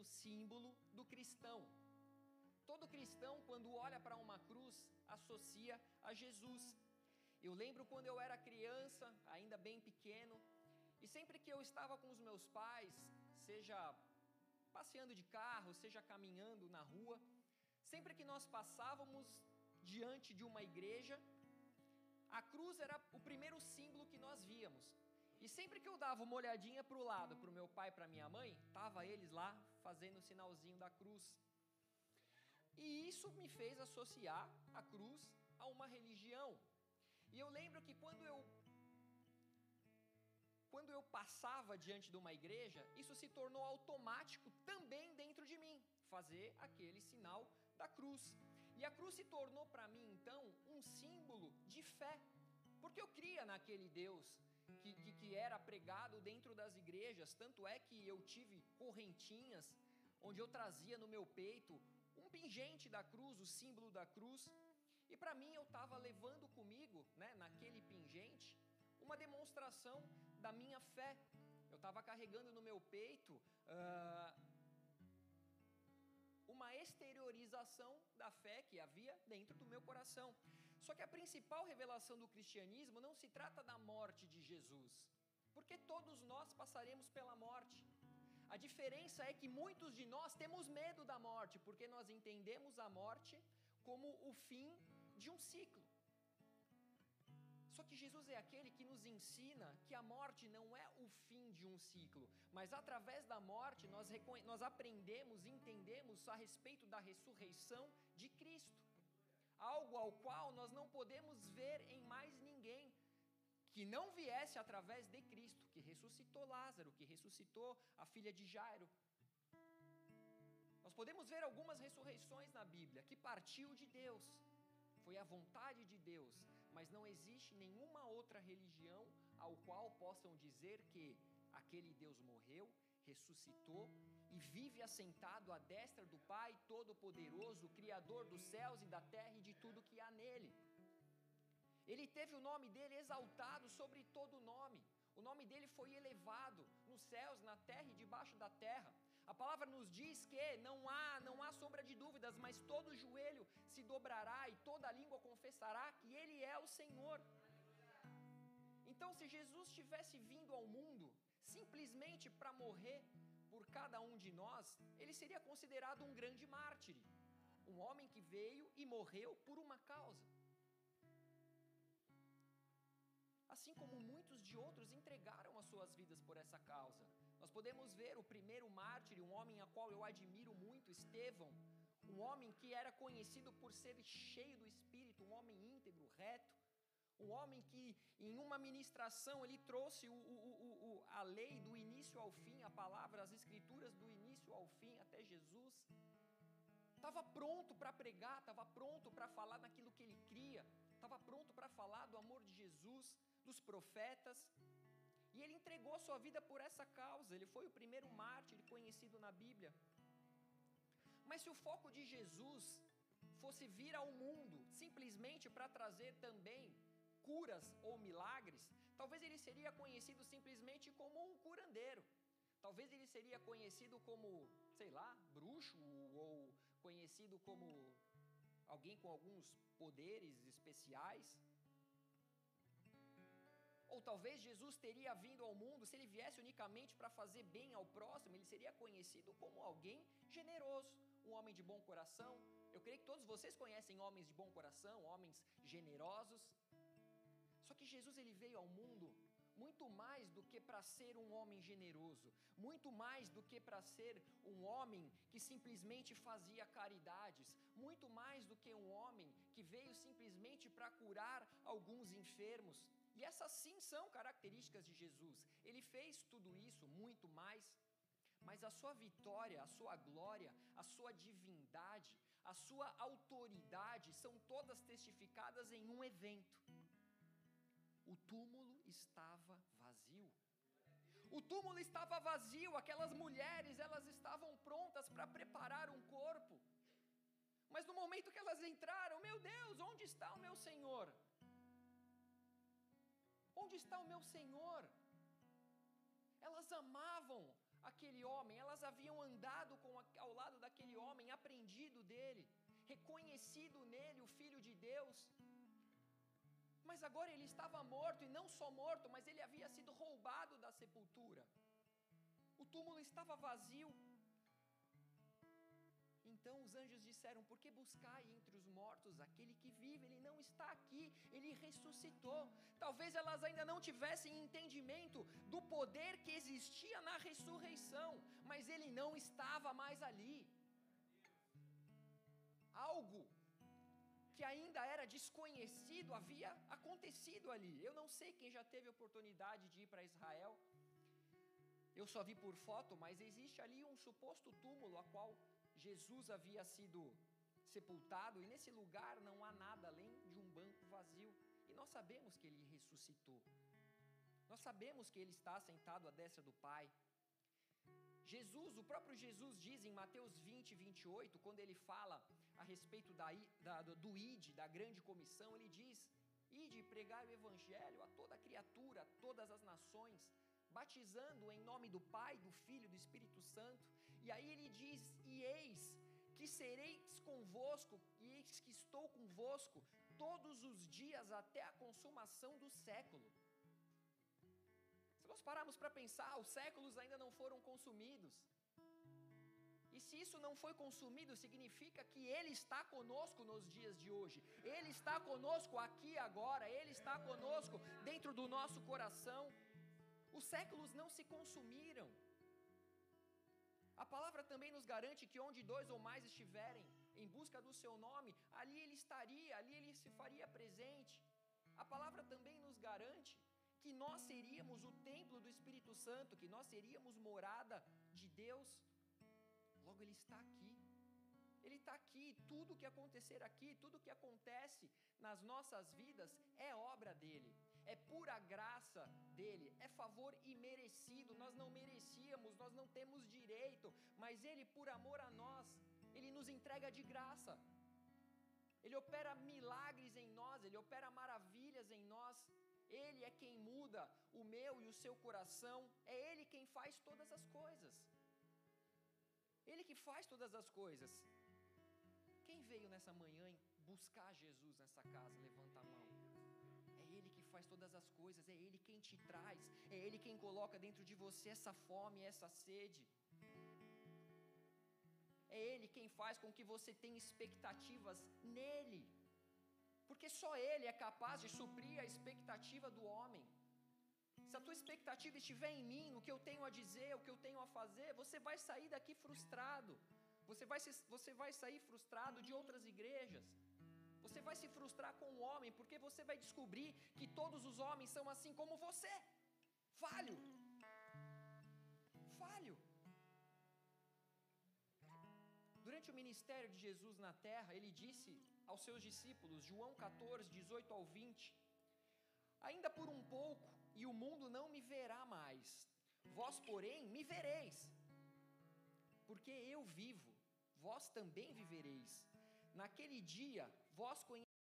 do símbolo do cristão. Todo cristão, quando olha para uma cruz, associa a Jesus. Eu lembro quando eu era criança, ainda bem pequeno, e sempre que eu estava com os meus pais, seja passeando de carro, seja caminhando na rua, sempre que nós passávamos diante de uma igreja, a cruz era o primeiro símbolo que nós víamos. E sempre que eu dava uma olhadinha para o lado, para o meu pai para minha mãe, tava eles lá fazendo o sinalzinho da cruz. E isso me fez associar a cruz a uma religião. E eu lembro que quando eu quando eu passava diante de uma igreja, isso se tornou automático também dentro de mim, fazer aquele sinal da cruz. E a cruz se tornou para mim então um símbolo de fé, porque eu cria naquele Deus que, que, que, era pregado dentro das igrejas, tanto é que eu tive correntinhas onde eu trazia no meu peito um pingente da cruz, o símbolo da cruz, e para mim eu estava levando comigo, né, naquele pingente, uma demonstração da minha fé. Eu estava carregando no meu peito uh, uma exteriorização da fé que havia dentro do meu coração. Só que a principal revelação do cristianismo não se trata da morte de Jesus, porque todos nós passaremos pela morte. A diferença é que muitos de nós temos medo da morte, porque nós entendemos a morte como o fim de um ciclo. Só que Jesus é aquele que nos ensina que a morte não é o fim de um ciclo, mas através da morte nós, nós aprendemos, entendemos a respeito da ressurreição de Cristo. Algo ao qual nós não podemos ver em mais ninguém, que não viesse através de Cristo, que ressuscitou Lázaro, que ressuscitou a filha de Jairo. Nós podemos ver algumas ressurreições na Bíblia que partiu de Deus, foi a vontade de Deus, mas não existe nenhuma outra religião ao qual possam dizer que aquele Deus morreu, ressuscitou e vive assentado à destra do Pai Todo-Poderoso, Criador dos céus e da terra e de tudo que há nele. Ele teve o nome dele exaltado sobre todo nome. O nome dele foi elevado nos céus, na terra e debaixo da terra. A palavra nos diz que não há, não há sombra de dúvidas, mas todo joelho se dobrará e toda língua confessará que ele é o Senhor. Então, se Jesus tivesse vindo ao mundo simplesmente para morrer por cada um de nós, ele seria considerado um grande mártir, um homem que veio e morreu por uma causa. assim como muitos de outros entregaram as suas vidas por essa causa. Nós podemos ver o primeiro mártir, um homem a qual eu admiro muito, Estevão, um homem que era conhecido por ser cheio do Espírito, um homem íntegro, reto, um homem que em uma ministração ele trouxe o, o, o, a lei do início ao fim, a palavra, as escrituras do início ao fim até Jesus. Estava pronto para pregar, estava pronto para falar naquilo que ele cria, estava pronto para falar do amor de Jesus dos profetas, e ele entregou sua vida por essa causa. Ele foi o primeiro mártir conhecido na Bíblia. Mas se o foco de Jesus fosse vir ao mundo simplesmente para trazer também curas ou milagres, talvez ele seria conhecido simplesmente como um curandeiro. Talvez ele seria conhecido como, sei lá, bruxo ou conhecido como alguém com alguns poderes especiais. Ou talvez Jesus teria vindo ao mundo, se ele viesse unicamente para fazer bem ao próximo, ele seria conhecido como alguém generoso, um homem de bom coração. Eu creio que todos vocês conhecem homens de bom coração, homens generosos. Só que Jesus ele veio ao mundo muito mais do que para ser um homem generoso, muito mais do que para ser um homem que simplesmente fazia caridades, muito mais do que um homem que veio simplesmente para curar alguns enfermos. E essas sim são características de Jesus. Ele fez tudo isso, muito mais. Mas a sua vitória, a sua glória, a sua divindade, a sua autoridade são todas testificadas em um evento. O túmulo estava vazio. O túmulo estava vazio, aquelas mulheres, elas estavam prontas para preparar um corpo. Mas no momento que elas entraram, meu Deus, onde está o meu Senhor? Onde está o meu Senhor? Elas amavam aquele homem, elas haviam andado com, ao lado daquele homem, aprendido dele, reconhecido nele o Filho de Deus. Mas agora ele estava morto, e não só morto, mas ele havia sido roubado da sepultura. O túmulo estava vazio. Então os anjos disseram: Por que buscai entre os mortos aquele que vive? Ele não está aqui, ele ressuscitou. Talvez elas ainda não tivessem entendimento do poder que existia na ressurreição, mas ele não estava mais ali. Algo que ainda era desconhecido havia acontecido ali. Eu não sei quem já teve oportunidade de ir para Israel. Eu só vi por foto, mas existe ali um suposto túmulo a qual Jesus havia sido sepultado, e nesse lugar não há nada além de um banco vazio. E nós sabemos que ele ressuscitou. Nós sabemos que ele está sentado à destra do Pai. Jesus, o próprio Jesus diz em Mateus 20, 28, quando ele fala a respeito da, da, do ID, da grande comissão, ele diz: Ide pregar o evangelho a toda criatura, a todas as nações, batizando em nome do Pai, do Filho do Espírito Santo. E aí ele diz: E eis que sereis convosco, e eis que estou convosco todos os dias até a consumação do século. Se nós pararmos para pensar, os séculos ainda não foram consumidos. E se isso não foi consumido, significa que Ele está conosco nos dias de hoje. Ele está conosco aqui agora. Ele está conosco dentro do nosso coração. Os séculos não se consumiram. A palavra também nos garante que onde dois ou mais estiverem em busca do seu nome, ali ele estaria, ali ele se faria presente. A palavra também nos garante que nós seríamos o templo do Espírito Santo, que nós seríamos morada de Deus. Ele está aqui. Ele está aqui. Tudo que acontecer aqui, tudo que acontece nas nossas vidas é obra dele é pura graça dele, é favor imerecido, nós não merecíamos, nós não temos direito, mas ele, por amor a nós, ele nos entrega de graça. Ele opera milagres em nós, ele opera maravilhas em nós. Ele é quem muda o meu e o seu coração, é ele quem faz todas as coisas. Ele que faz todas as coisas. Quem veio nessa manhã buscar Jesus nessa casa? Levanta a mão faz todas as coisas, é Ele quem te traz, é Ele quem coloca dentro de você essa fome, essa sede. É Ele quem faz com que você tenha expectativas nele, porque só Ele é capaz de suprir a expectativa do homem. Se a tua expectativa estiver em mim, no que eu tenho a dizer, o que eu tenho a fazer, você vai sair daqui frustrado. Você vai, se, você vai sair frustrado de outras igrejas. Você vai se frustrar com o homem, porque você vai descobrir que todos os homens são assim como você. Falho. Falho. Durante o ministério de Jesus na terra, ele disse aos seus discípulos, João 14, 18 ao 20: Ainda por um pouco, e o mundo não me verá mais, vós, porém, me vereis, porque eu vivo, vós também vivereis. Naquele dia, vós conhecereis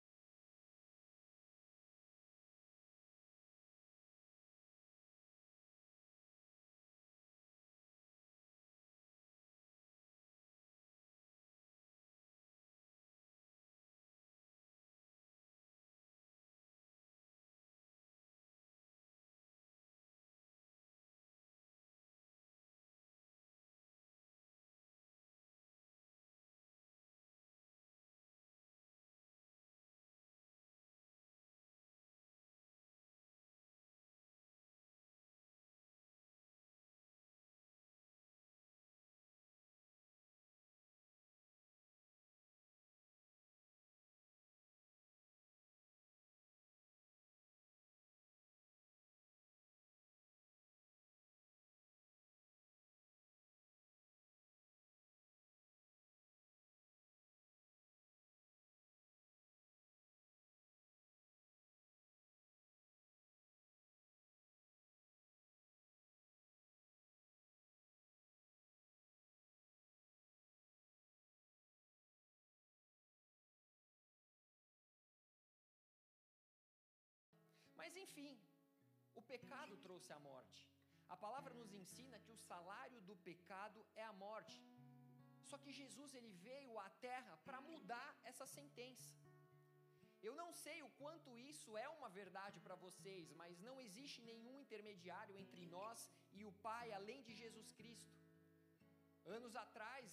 Mas enfim, o pecado trouxe a morte. A palavra nos ensina que o salário do pecado é a morte. Só que Jesus ele veio à terra para mudar essa sentença. Eu não sei o quanto isso é uma verdade para vocês, mas não existe nenhum intermediário entre nós e o Pai além de Jesus Cristo. Anos atrás,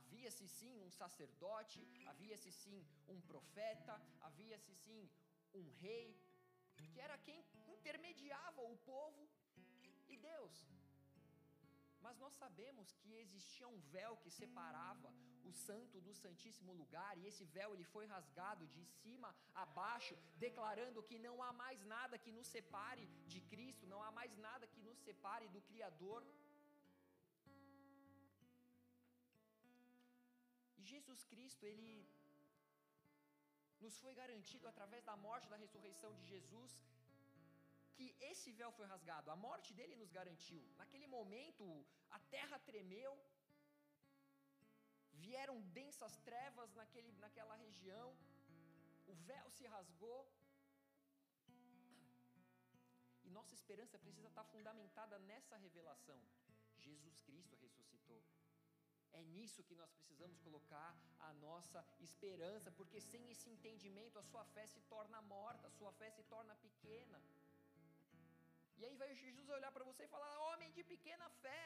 havia-se sim um sacerdote, havia-se sim um profeta, havia-se sim um rei, que era quem intermediava o povo e Deus. Mas nós sabemos que existia um véu que separava o santo do santíssimo lugar, e esse véu ele foi rasgado de cima a baixo, declarando que não há mais nada que nos separe de Cristo, não há mais nada que nos separe do Criador. E Jesus Cristo, ele nos foi garantido através da morte e da ressurreição de Jesus que esse véu foi rasgado, a morte dele nos garantiu. Naquele momento, a terra tremeu, vieram densas trevas naquele, naquela região, o véu se rasgou. E nossa esperança precisa estar fundamentada nessa revelação. Jesus Cristo ressuscitou. É nisso que nós precisamos colocar a nossa esperança, porque sem esse entendimento a sua fé se torna morta, a sua fé se torna pequena. E aí vai Jesus olhar para você e falar: Homem de pequena fé,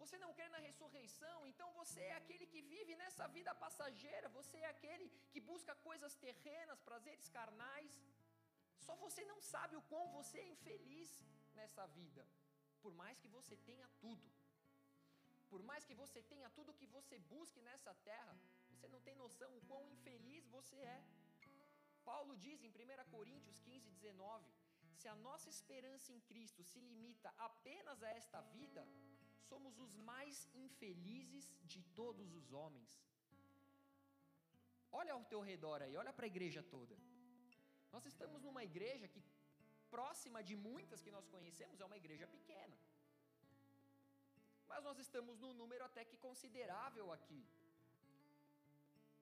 você não crê na ressurreição, então você é aquele que vive nessa vida passageira, você é aquele que busca coisas terrenas, prazeres carnais. Só você não sabe o quão você é infeliz nessa vida, por mais que você tenha tudo. Por mais que você tenha tudo que você busque nessa terra, você não tem noção o quão infeliz você é. Paulo diz em 1 Coríntios 15, 19: se a nossa esperança em Cristo se limita apenas a esta vida, somos os mais infelizes de todos os homens. Olha ao teu redor aí, olha para a igreja toda. Nós estamos numa igreja que, próxima de muitas que nós conhecemos, é uma igreja pequena. Mas nós estamos num número até que considerável aqui.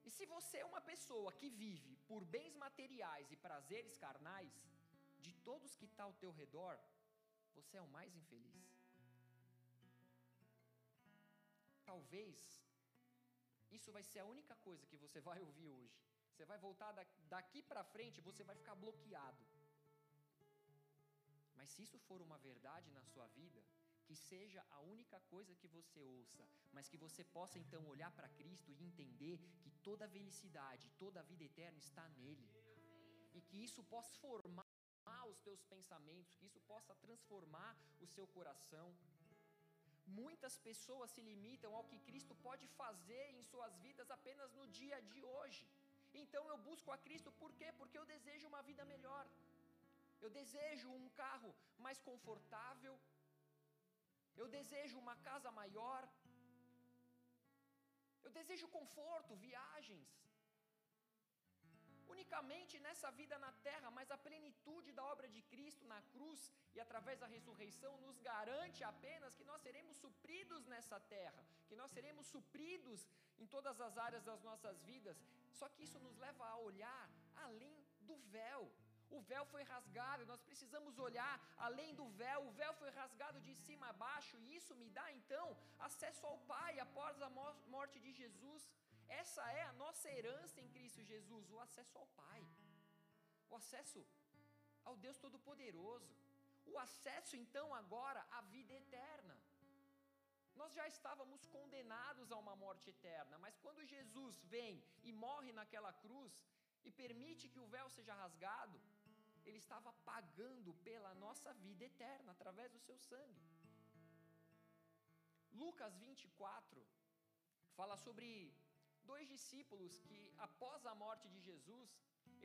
E se você é uma pessoa que vive por bens materiais e prazeres carnais, de todos que está ao teu redor, você é o mais infeliz. Talvez isso vai ser a única coisa que você vai ouvir hoje. Você vai voltar daqui para frente, você vai ficar bloqueado. Mas se isso for uma verdade na sua vida, que seja a única coisa que você ouça, mas que você possa então olhar para Cristo e entender que toda a felicidade, toda a vida eterna está nele. E que isso possa formar os teus pensamentos, que isso possa transformar o seu coração. Muitas pessoas se limitam ao que Cristo pode fazer em suas vidas apenas no dia de hoje. Então eu busco a Cristo por quê? Porque eu desejo uma vida melhor. Eu desejo um carro mais confortável. Eu desejo uma casa maior. Eu desejo conforto, viagens unicamente nessa vida na terra, mas a plenitude da obra de Cristo na cruz e através da ressurreição nos garante apenas que nós seremos supridos nessa terra, que nós seremos supridos em todas as áreas das nossas vidas. Só que isso nos leva a olhar além do véu. O véu foi rasgado, nós precisamos olhar além do véu. O véu foi rasgado de cima a baixo, e isso me dá então acesso ao Pai após a morte de Jesus. Essa é a nossa herança em Cristo Jesus, o acesso ao Pai, o acesso ao Deus Todo-Poderoso, o acesso então agora à vida eterna. Nós já estávamos condenados a uma morte eterna, mas quando Jesus vem e morre naquela cruz e permite que o véu seja rasgado, ele estava pagando pela nossa vida eterna através do seu sangue. Lucas 24 fala sobre dois discípulos que, após a morte de Jesus,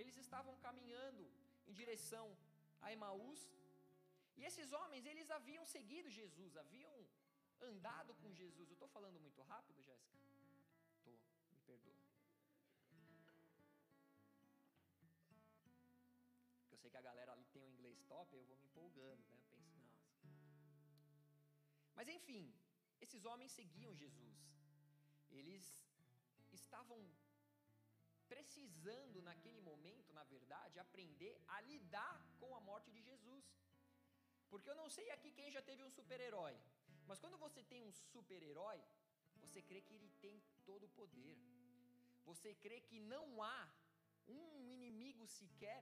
eles estavam caminhando em direção a Emaús. E esses homens, eles haviam seguido Jesus, haviam andado com Jesus. Eu estou falando muito rápido, Jéssica? Sei que a galera ali tem um inglês top, eu vou me empolgando, né? Eu penso, nossa. Mas enfim, esses homens seguiam Jesus. Eles estavam precisando naquele momento, na verdade, aprender a lidar com a morte de Jesus. Porque eu não sei aqui quem já teve um super-herói, mas quando você tem um super-herói, você crê que ele tem todo o poder. Você crê que não há um inimigo sequer,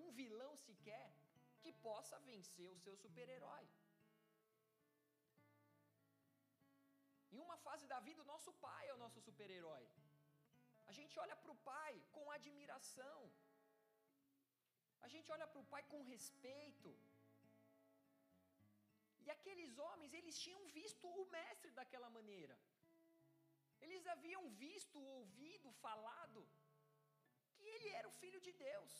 um vilão sequer, que possa vencer o seu super-herói. Em uma fase da vida, o nosso pai é o nosso super-herói. A gente olha para o pai com admiração. A gente olha para o pai com respeito. E aqueles homens, eles tinham visto o mestre daquela maneira. Eles haviam visto, ouvido, falado que ele era o filho de Deus.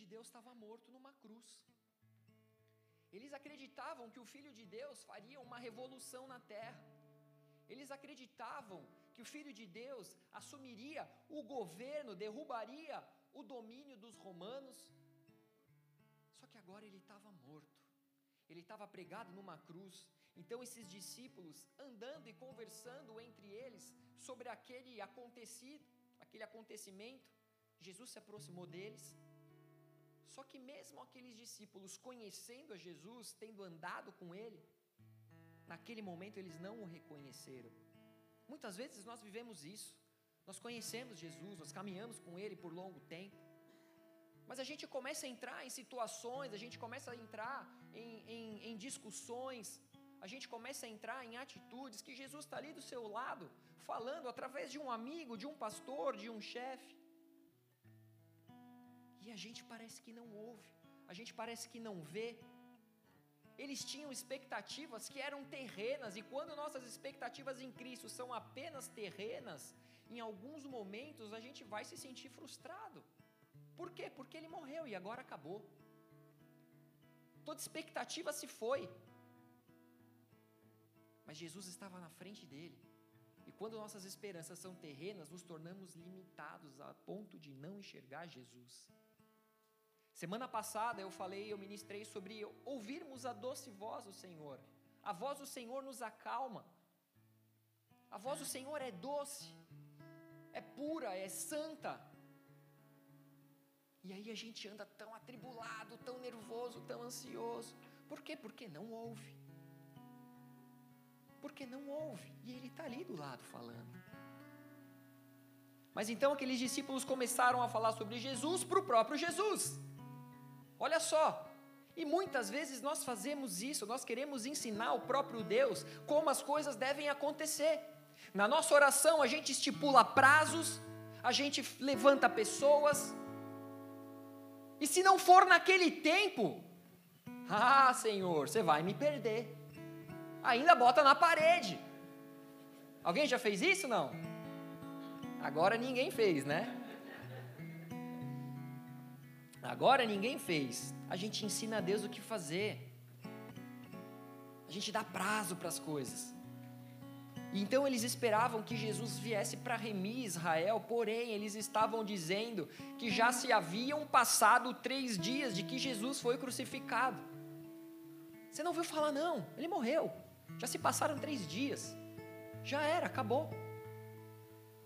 De Deus estava morto numa cruz. Eles acreditavam que o filho de Deus faria uma revolução na terra. Eles acreditavam que o filho de Deus assumiria o governo, derrubaria o domínio dos romanos. Só que agora ele estava morto. Ele estava pregado numa cruz. Então esses discípulos andando e conversando entre eles sobre aquele acontecido, aquele acontecimento, Jesus se aproximou deles. Só que mesmo aqueles discípulos conhecendo a Jesus, tendo andado com ele, naquele momento eles não o reconheceram. Muitas vezes nós vivemos isso. Nós conhecemos Jesus, nós caminhamos com ele por longo tempo. Mas a gente começa a entrar em situações, a gente começa a entrar em, em, em discussões, a gente começa a entrar em atitudes que Jesus está ali do seu lado, falando através de um amigo, de um pastor, de um chefe. E a gente parece que não ouve, a gente parece que não vê. Eles tinham expectativas que eram terrenas, e quando nossas expectativas em Cristo são apenas terrenas, em alguns momentos a gente vai se sentir frustrado. Por quê? Porque ele morreu e agora acabou. Toda expectativa se foi. Mas Jesus estava na frente dele. E quando nossas esperanças são terrenas, nos tornamos limitados a ponto de não enxergar Jesus. Semana passada eu falei, eu ministrei sobre ouvirmos a doce voz do Senhor. A voz do Senhor nos acalma. A voz do Senhor é doce, é pura, é santa. E aí a gente anda tão atribulado, tão nervoso, tão ansioso. Por quê? Porque não ouve. Porque não ouve. E ele está ali do lado falando. Mas então aqueles discípulos começaram a falar sobre Jesus para o próprio Jesus. Olha só. E muitas vezes nós fazemos isso, nós queremos ensinar o próprio Deus como as coisas devem acontecer. Na nossa oração a gente estipula prazos, a gente levanta pessoas, e se não for naquele tempo, ah, Senhor, você vai me perder. Ainda bota na parede. Alguém já fez isso? Não? Agora ninguém fez, né? Agora ninguém fez. A gente ensina a Deus o que fazer. A gente dá prazo para as coisas. Então eles esperavam que Jesus viesse para remir Israel, porém eles estavam dizendo que já se haviam passado três dias de que Jesus foi crucificado. Você não ouviu falar, não, ele morreu. Já se passaram três dias. Já era, acabou.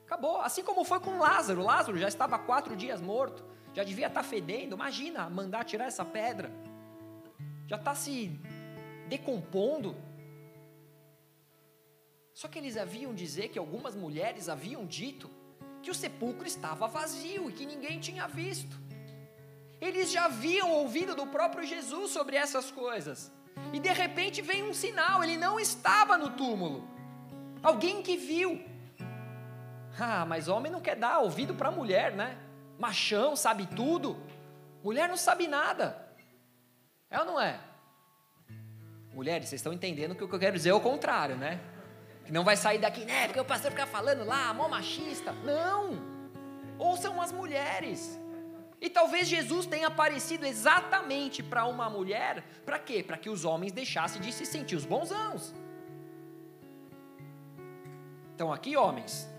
Acabou. Assim como foi com Lázaro. Lázaro já estava quatro dias morto. Já devia estar tá fedendo. Imagina mandar tirar essa pedra. Já está se decompondo. Só que eles haviam dizer que algumas mulheres haviam dito que o sepulcro estava vazio e que ninguém tinha visto. Eles já haviam ouvido do próprio Jesus sobre essas coisas. E de repente vem um sinal, ele não estava no túmulo. Alguém que viu. Ah, mas homem não quer dar ouvido para mulher, né? Machão sabe tudo. Mulher não sabe nada. É ou não é? Mulheres, vocês estão entendendo que o que eu quero dizer é o contrário, né? Que não vai sair daqui, né? Porque o pastor fica falando lá, mó machista. Não! Ouçam as mulheres. E talvez Jesus tenha aparecido exatamente para uma mulher, para quê? Para que os homens deixassem de se sentir os bonzãos. Então aqui, homens.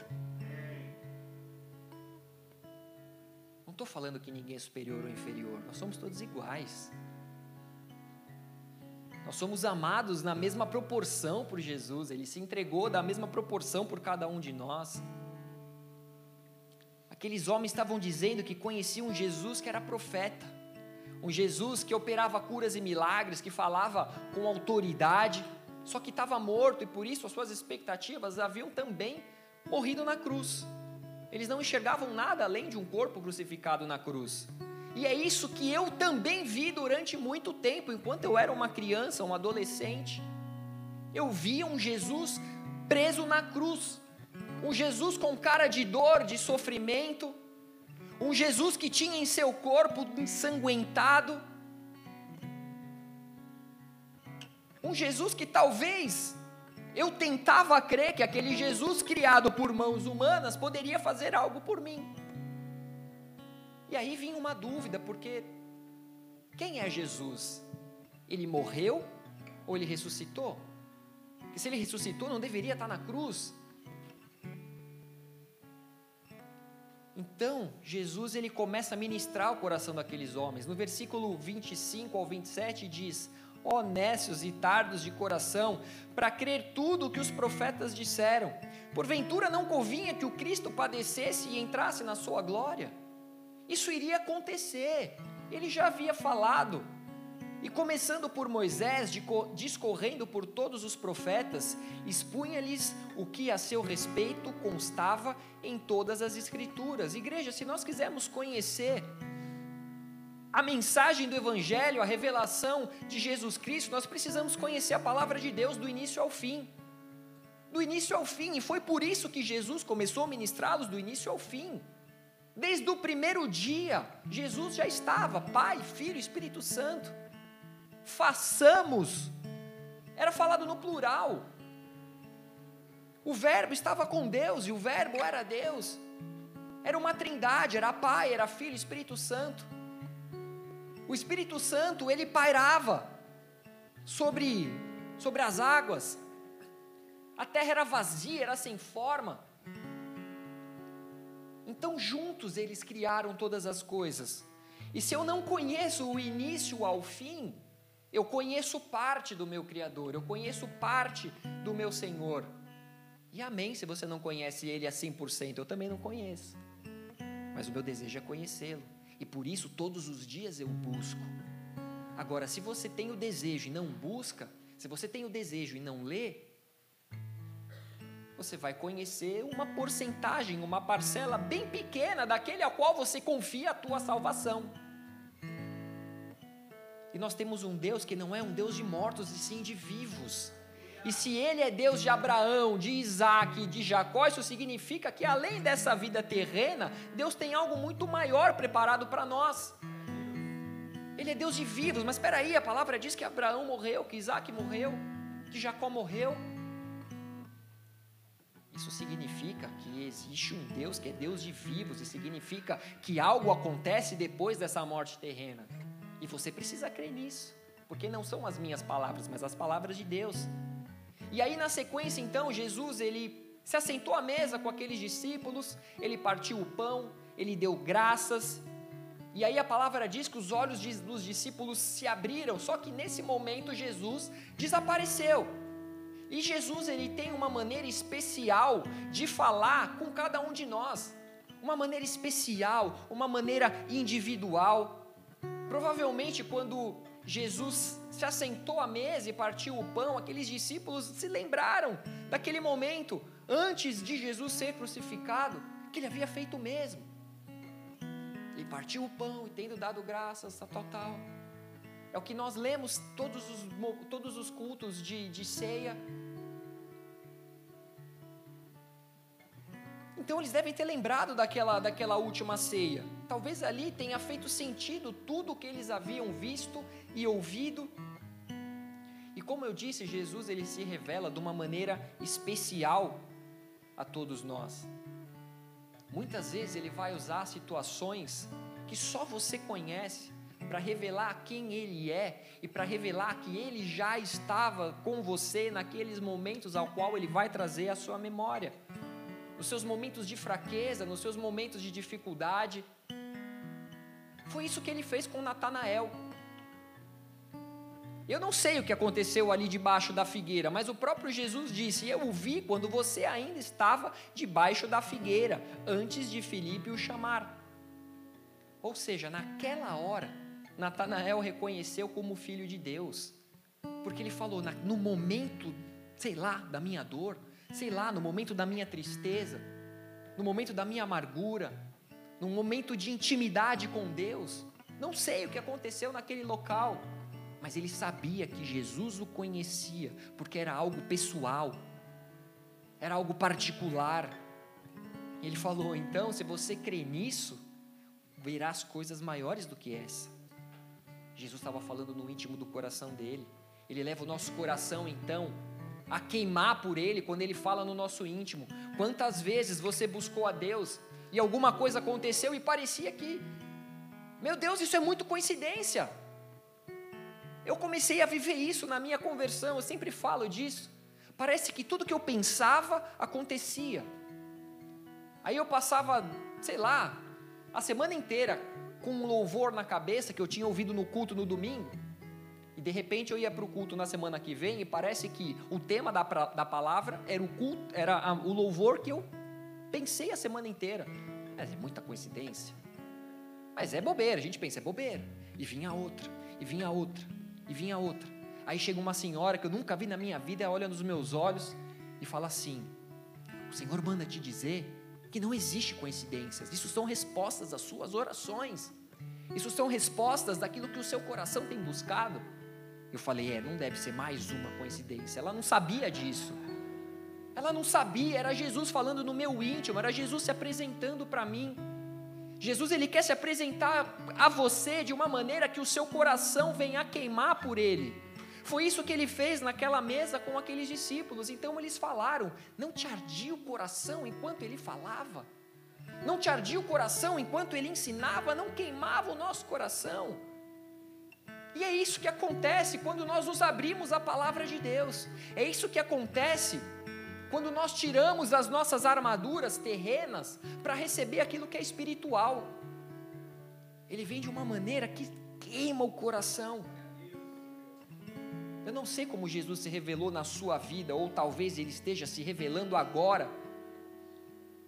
Estou falando que ninguém é superior ou inferior, nós somos todos iguais. Nós somos amados na mesma proporção por Jesus, ele se entregou da mesma proporção por cada um de nós. Aqueles homens estavam dizendo que conheciam Jesus que era profeta, um Jesus que operava curas e milagres, que falava com autoridade, só que estava morto e por isso as suas expectativas haviam também morrido na cruz. Eles não enxergavam nada além de um corpo crucificado na cruz. E é isso que eu também vi durante muito tempo, enquanto eu era uma criança, um adolescente. Eu via um Jesus preso na cruz, um Jesus com cara de dor, de sofrimento, um Jesus que tinha em seu corpo ensanguentado, um Jesus que talvez eu tentava crer que aquele Jesus criado por mãos humanas poderia fazer algo por mim. E aí vinha uma dúvida, porque quem é Jesus? Ele morreu ou ele ressuscitou? E se ele ressuscitou, não deveria estar na cruz? Então, Jesus ele começa a ministrar o coração daqueles homens. No versículo 25 ao 27 diz: Honestos e tardos de coração, para crer tudo o que os profetas disseram. Porventura não convinha que o Cristo padecesse e entrasse na sua glória? Isso iria acontecer. Ele já havia falado. E começando por Moisés, discorrendo por todos os profetas, expunha-lhes o que a seu respeito constava em todas as Escrituras. Igreja, se nós quisermos conhecer a mensagem do Evangelho, a revelação de Jesus Cristo, nós precisamos conhecer a palavra de Deus do início ao fim. Do início ao fim, e foi por isso que Jesus começou a ministrá-los do início ao fim. Desde o primeiro dia, Jesus já estava, Pai, Filho, Espírito Santo façamos, era falado no plural. O Verbo estava com Deus e o Verbo era Deus. Era uma trindade, era Pai, era Filho, Espírito Santo. O Espírito Santo, ele pairava sobre, sobre as águas. A terra era vazia, era sem forma. Então, juntos eles criaram todas as coisas. E se eu não conheço o início ao fim, eu conheço parte do meu Criador, eu conheço parte do meu Senhor. E amém se você não conhece Ele a 100%, eu também não conheço. Mas o meu desejo é conhecê-lo. E por isso todos os dias eu busco. Agora, se você tem o desejo e não busca, se você tem o desejo e não lê, você vai conhecer uma porcentagem, uma parcela bem pequena daquele ao qual você confia a tua salvação. E nós temos um Deus que não é um Deus de mortos, e sim de vivos. E se Ele é Deus de Abraão, de Isaac, de Jacó, isso significa que além dessa vida terrena, Deus tem algo muito maior preparado para nós. Ele é Deus de vivos, mas espera aí, a palavra diz que Abraão morreu, que Isaac morreu, que Jacó morreu. Isso significa que existe um Deus que é Deus de vivos, e significa que algo acontece depois dessa morte terrena. E você precisa crer nisso, porque não são as minhas palavras, mas as palavras de Deus. E aí na sequência então, Jesus ele se assentou à mesa com aqueles discípulos, ele partiu o pão, ele deu graças. E aí a palavra diz que os olhos dos discípulos se abriram, só que nesse momento Jesus desapareceu. E Jesus ele tem uma maneira especial de falar com cada um de nós, uma maneira especial, uma maneira individual. Provavelmente, quando Jesus se assentou à mesa e partiu o pão, aqueles discípulos se lembraram daquele momento, antes de Jesus ser crucificado, que ele havia feito o mesmo. Ele partiu o pão e tendo dado graças, tal, tal, tal. É o que nós lemos todos os, todos os cultos de, de ceia. Então eles devem ter lembrado daquela, daquela última ceia. Talvez ali tenha feito sentido tudo o que eles haviam visto e ouvido. E como eu disse, Jesus ele se revela de uma maneira especial a todos nós. Muitas vezes ele vai usar situações que só você conhece para revelar quem ele é e para revelar que ele já estava com você naqueles momentos ao qual ele vai trazer a sua memória nos seus momentos de fraqueza, nos seus momentos de dificuldade. Foi isso que ele fez com Natanael. Eu não sei o que aconteceu ali debaixo da figueira, mas o próprio Jesus disse: Eu o vi quando você ainda estava debaixo da figueira, antes de Filipe o chamar. Ou seja, naquela hora, Natanael reconheceu como filho de Deus. Porque ele falou: no momento, sei lá, da minha dor, sei lá, no momento da minha tristeza, no momento da minha amargura, no momento de intimidade com Deus, não sei o que aconteceu naquele local, mas ele sabia que Jesus o conhecia, porque era algo pessoal, era algo particular. Ele falou: então, se você crê nisso, verás coisas maiores do que essa. Jesus estava falando no íntimo do coração dele. Ele leva o nosso coração, então, a queimar por Ele quando Ele fala no nosso íntimo. Quantas vezes você buscou a Deus e alguma coisa aconteceu e parecia que, meu Deus, isso é muito coincidência. Eu comecei a viver isso na minha conversão, eu sempre falo disso. Parece que tudo que eu pensava acontecia. Aí eu passava, sei lá, a semana inteira com um louvor na cabeça que eu tinha ouvido no culto no domingo. E de repente eu ia para o culto na semana que vem e parece que o tema da, da palavra era o culto, era a, o louvor que eu pensei a semana inteira. Mas é muita coincidência. Mas é bobeira, a gente pensa, é bobeira. E vinha outra, e vinha outra, e vinha outra. Aí chega uma senhora que eu nunca vi na minha vida, olha nos meus olhos e fala assim: O Senhor manda te dizer que não existe coincidências, isso são respostas às suas orações, isso são respostas daquilo que o seu coração tem buscado. Eu falei, é, não deve ser mais uma coincidência. Ela não sabia disso. Ela não sabia, era Jesus falando no meu íntimo, era Jesus se apresentando para mim. Jesus ele quer se apresentar a você de uma maneira que o seu coração venha a queimar por ele. Foi isso que ele fez naquela mesa com aqueles discípulos. Então eles falaram: Não te ardia o coração enquanto ele falava? Não te ardia o coração enquanto ele ensinava? Não queimava o nosso coração? E é isso que acontece quando nós nos abrimos à palavra de Deus. É isso que acontece quando nós tiramos as nossas armaduras terrenas para receber aquilo que é espiritual. Ele vem de uma maneira que queima o coração. Eu não sei como Jesus se revelou na sua vida, ou talvez ele esteja se revelando agora.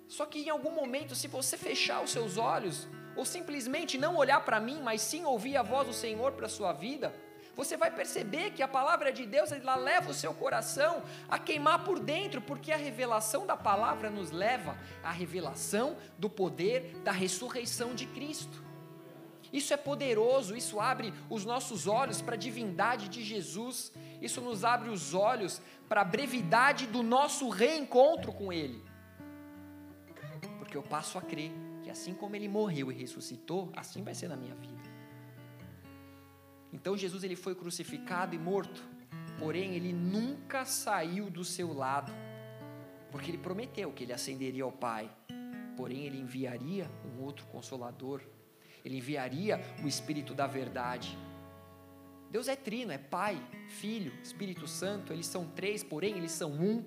Só que em algum momento, se você fechar os seus olhos, ou simplesmente não olhar para mim, mas sim ouvir a voz do Senhor para a sua vida, você vai perceber que a palavra de Deus ela leva o seu coração a queimar por dentro, porque a revelação da palavra nos leva à revelação do poder da ressurreição de Cristo. Isso é poderoso, isso abre os nossos olhos para a divindade de Jesus, isso nos abre os olhos para a brevidade do nosso reencontro com Ele. Porque eu passo a crer que assim como ele morreu e ressuscitou, assim vai ser na minha vida. Então Jesus ele foi crucificado e morto, porém ele nunca saiu do seu lado, porque ele prometeu que ele ascenderia ao Pai, porém ele enviaria um outro consolador, ele enviaria o Espírito da verdade. Deus é trino, é Pai, Filho, Espírito Santo, eles são três, porém eles são um.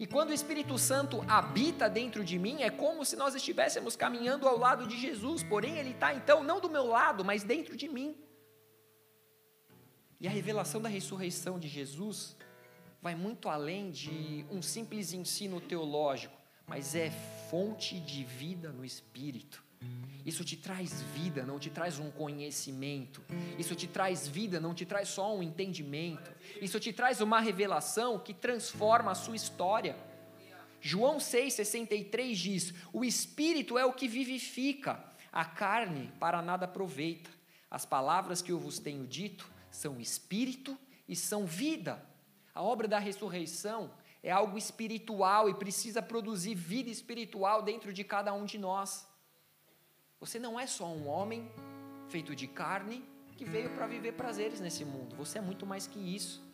E quando o Espírito Santo habita dentro de mim, é como se nós estivéssemos caminhando ao lado de Jesus, porém ele está então não do meu lado, mas dentro de mim. E a revelação da ressurreição de Jesus vai muito além de um simples ensino teológico, mas é fonte de vida no espírito. Isso te traz vida, não te traz um conhecimento. Isso te traz vida, não te traz só um entendimento. Isso te traz uma revelação que transforma a sua história. João 6,63 diz: O espírito é o que vivifica, a carne para nada aproveita. As palavras que eu vos tenho dito são espírito e são vida. A obra da ressurreição é algo espiritual e precisa produzir vida espiritual dentro de cada um de nós. Você não é só um homem feito de carne que veio para viver prazeres nesse mundo. Você é muito mais que isso.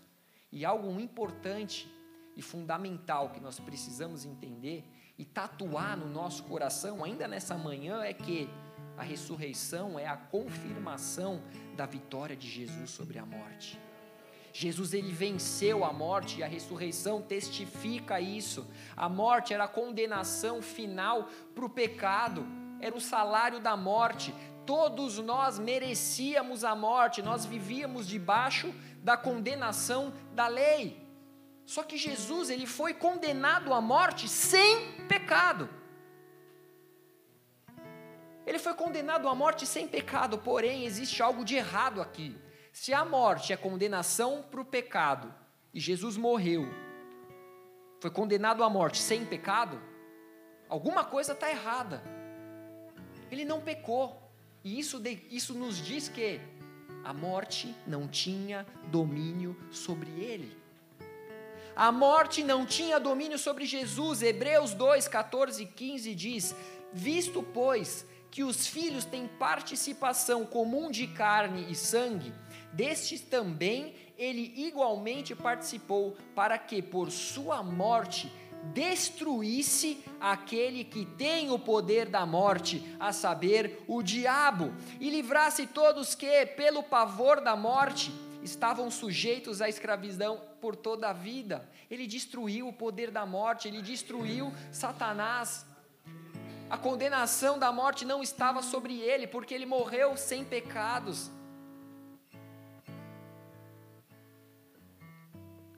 E algo importante e fundamental que nós precisamos entender e tatuar no nosso coração ainda nessa manhã é que a ressurreição é a confirmação da vitória de Jesus sobre a morte. Jesus ele venceu a morte e a ressurreição testifica isso. A morte era a condenação final para o pecado era o salário da morte. Todos nós merecíamos a morte, nós vivíamos debaixo da condenação da lei. Só que Jesus, ele foi condenado à morte sem pecado. Ele foi condenado à morte sem pecado, porém existe algo de errado aqui. Se a morte é condenação para o pecado e Jesus morreu, foi condenado à morte sem pecado, alguma coisa está errada. Ele não pecou. E isso, isso nos diz que a morte não tinha domínio sobre ele. A morte não tinha domínio sobre Jesus. Hebreus 2, 14 e 15 diz: Visto, pois, que os filhos têm participação comum de carne e sangue, destes também ele igualmente participou, para que por sua morte destruísse aquele que tem o poder da morte, a saber, o diabo, e livrasse todos que, pelo pavor da morte, estavam sujeitos à escravidão por toda a vida. Ele destruiu o poder da morte, ele destruiu Satanás. A condenação da morte não estava sobre ele, porque ele morreu sem pecados.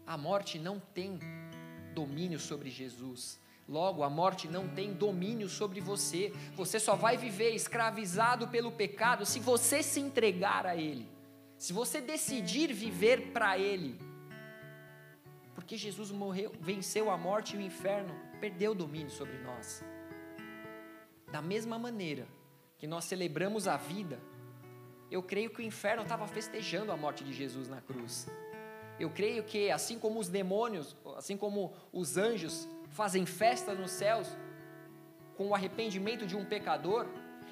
A morte não tem domínio sobre Jesus. Logo, a morte não tem domínio sobre você. Você só vai viver escravizado pelo pecado se você se entregar a Ele. Se você decidir viver para Ele. Porque Jesus morreu, venceu a morte e o inferno, perdeu o domínio sobre nós. Da mesma maneira que nós celebramos a vida, eu creio que o inferno estava festejando a morte de Jesus na cruz. Eu creio que assim como os demônios, assim como os anjos fazem festa nos céus com o arrependimento de um pecador,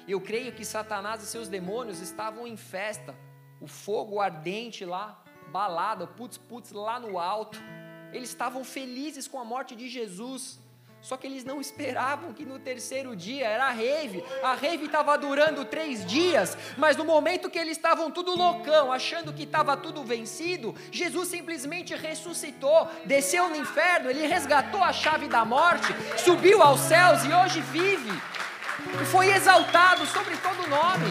eu creio que Satanás e seus demônios estavam em festa, o fogo ardente lá, balada, putz putz lá no alto. Eles estavam felizes com a morte de Jesus. Só que eles não esperavam que no terceiro dia era a rave. A rave estava durando três dias, mas no momento que eles estavam tudo loucão, achando que estava tudo vencido, Jesus simplesmente ressuscitou, desceu no inferno, ele resgatou a chave da morte, subiu aos céus e hoje vive. E foi exaltado sobre todo nome.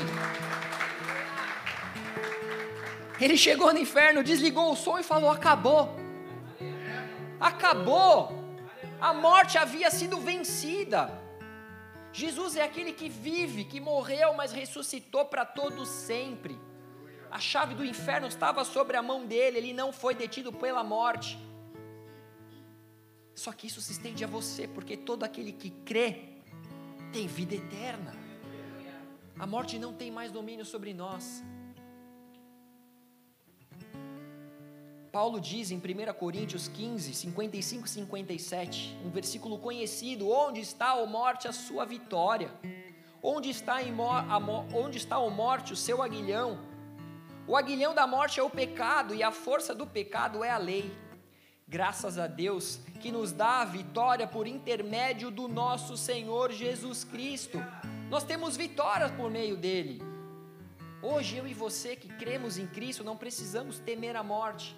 Ele chegou no inferno, desligou o som e falou: Acabou. Acabou. A morte havia sido vencida. Jesus é aquele que vive, que morreu, mas ressuscitou para todos sempre. A chave do inferno estava sobre a mão dele, ele não foi detido pela morte. Só que isso se estende a você, porque todo aquele que crê tem vida eterna. A morte não tem mais domínio sobre nós. Paulo diz em 1 Coríntios 15, 55 e 57, um versículo conhecido: Onde está, a morte, a sua vitória? Onde está, a, onde está, morte, o seu aguilhão? O aguilhão da morte é o pecado e a força do pecado é a lei. Graças a Deus que nos dá a vitória por intermédio do nosso Senhor Jesus Cristo. Nós temos vitórias por meio dele. Hoje eu e você que cremos em Cristo não precisamos temer a morte.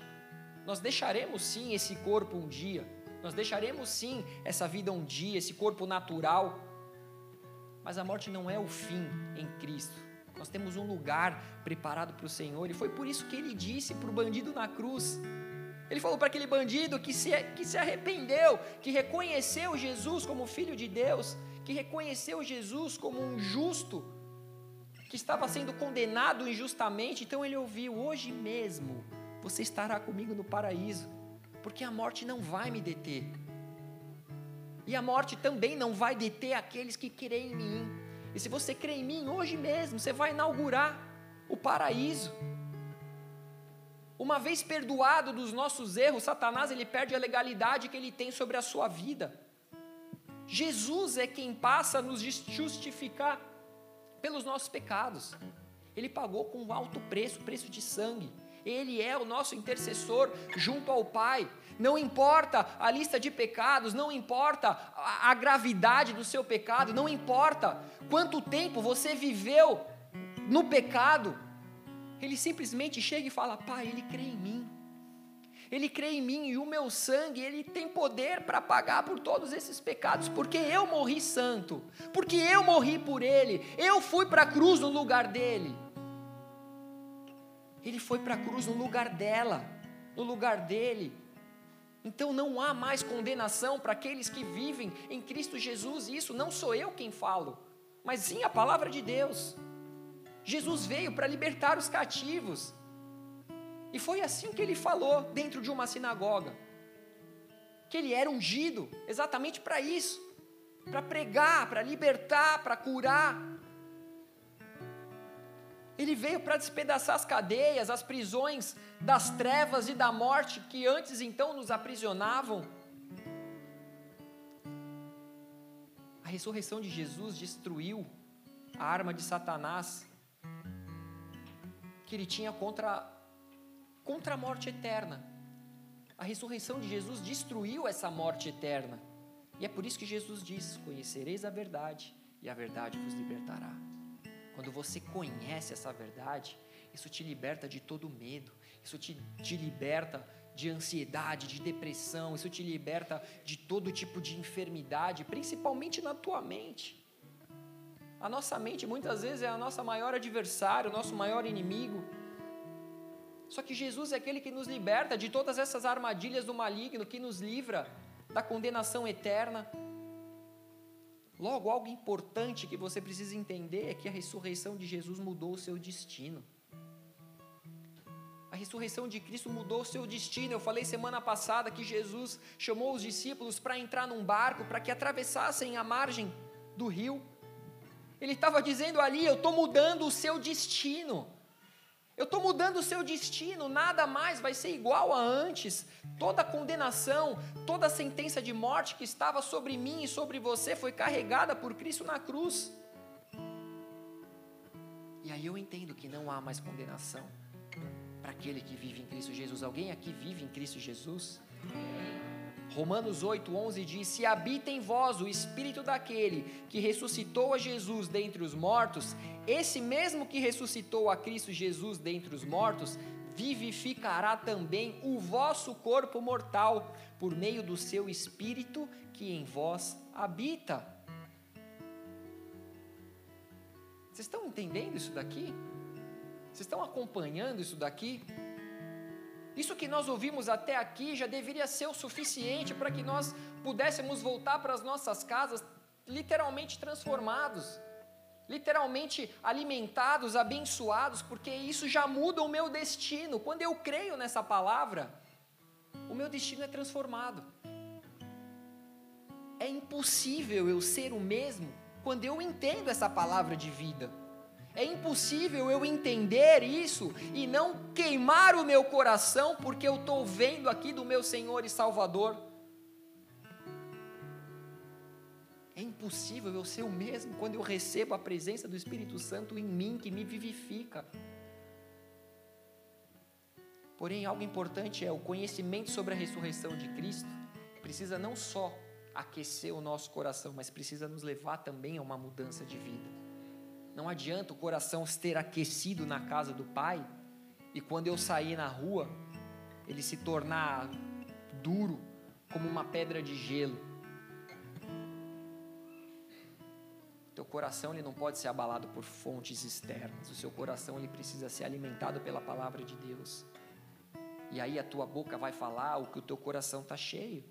Nós deixaremos sim esse corpo um dia, nós deixaremos sim essa vida um dia, esse corpo natural, mas a morte não é o fim em Cristo. Nós temos um lugar preparado para o Senhor, e foi por isso que ele disse para o bandido na cruz. Ele falou para aquele bandido que se, que se arrependeu, que reconheceu Jesus como Filho de Deus, que reconheceu Jesus como um justo, que estava sendo condenado injustamente. Então ele ouviu: hoje mesmo você estará comigo no paraíso, porque a morte não vai me deter. E a morte também não vai deter aqueles que creem em mim. E se você crê em mim, hoje mesmo você vai inaugurar o paraíso. Uma vez perdoado dos nossos erros, Satanás ele perde a legalidade que ele tem sobre a sua vida. Jesus é quem passa a nos justificar pelos nossos pecados. Ele pagou com um alto preço, preço de sangue. Ele é o nosso intercessor junto ao Pai. Não importa a lista de pecados, não importa a, gravidade do seu pecado, não importa quanto tempo você viveu no pecado. Ele simplesmente chega e fala: Pai, ele crê em mim. Ele crê em mim e o meu sangue, ele tem poder para pagar por todos esses pecados, porque eu morri santo, porque eu morri por ele, eu fui para a cruz no lugar dele. Ele foi para a cruz no lugar dela, no lugar dele. Então não há mais condenação para aqueles que vivem em Cristo Jesus. Isso não sou eu quem falo, mas sim a palavra de Deus. Jesus veio para libertar os cativos. E foi assim que ele falou dentro de uma sinagoga. Que ele era ungido exatamente para isso para pregar, para libertar, para curar. Ele veio para despedaçar as cadeias, as prisões das trevas e da morte que antes então nos aprisionavam. A ressurreição de Jesus destruiu a arma de Satanás que ele tinha contra, contra a morte eterna. A ressurreição de Jesus destruiu essa morte eterna. E é por isso que Jesus diz: Conhecereis a verdade, e a verdade vos libertará. Quando você conhece essa verdade, isso te liberta de todo medo, isso te, te liberta de ansiedade, de depressão, isso te liberta de todo tipo de enfermidade, principalmente na tua mente. A nossa mente muitas vezes é a nossa maior adversário, o nosso maior inimigo. Só que Jesus é aquele que nos liberta de todas essas armadilhas do maligno, que nos livra da condenação eterna. Logo, algo importante que você precisa entender é que a ressurreição de Jesus mudou o seu destino. A ressurreição de Cristo mudou o seu destino. Eu falei semana passada que Jesus chamou os discípulos para entrar num barco para que atravessassem a margem do rio ele estava dizendo ali: Eu estou mudando o seu destino. Eu estou mudando o seu destino, nada mais vai ser igual a antes. Toda condenação, toda sentença de morte que estava sobre mim e sobre você foi carregada por Cristo na cruz. E aí eu entendo que não há mais condenação para aquele que vive em Cristo Jesus. Alguém aqui vive em Cristo Jesus? Romanos 8, 11 diz: Se habita em vós o espírito daquele que ressuscitou a Jesus dentre os mortos, esse mesmo que ressuscitou a Cristo Jesus dentre os mortos, vivificará também o vosso corpo mortal, por meio do seu espírito que em vós habita. Vocês estão entendendo isso daqui? Vocês estão acompanhando isso daqui? Isso que nós ouvimos até aqui já deveria ser o suficiente para que nós pudéssemos voltar para as nossas casas literalmente transformados, literalmente alimentados, abençoados, porque isso já muda o meu destino. Quando eu creio nessa palavra, o meu destino é transformado. É impossível eu ser o mesmo quando eu entendo essa palavra de vida. É impossível eu entender isso e não queimar o meu coração porque eu estou vendo aqui do meu Senhor e Salvador. É impossível eu ser o mesmo quando eu recebo a presença do Espírito Santo em mim que me vivifica. Porém, algo importante é o conhecimento sobre a ressurreição de Cristo precisa não só aquecer o nosso coração, mas precisa nos levar também a uma mudança de vida. Não adianta o coração ter aquecido na casa do Pai e quando eu sair na rua, ele se tornar duro como uma pedra de gelo. Teu coração ele não pode ser abalado por fontes externas. O seu coração ele precisa ser alimentado pela palavra de Deus. E aí a tua boca vai falar o que o teu coração está cheio.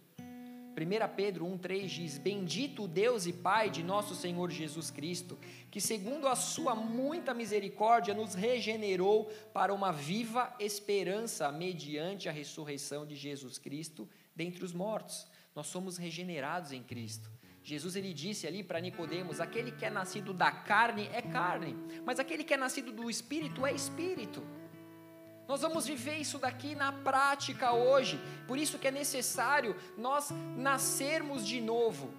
1 Pedro 1,3 diz: Bendito o Deus e Pai de nosso Senhor Jesus Cristo, que, segundo a Sua muita misericórdia, nos regenerou para uma viva esperança mediante a ressurreição de Jesus Cristo dentre os mortos. Nós somos regenerados em Cristo. Jesus ele disse ali para Nicodemos: aquele que é nascido da carne é carne, mas aquele que é nascido do espírito é espírito. Nós vamos viver isso daqui na prática hoje. Por isso que é necessário nós nascermos de novo.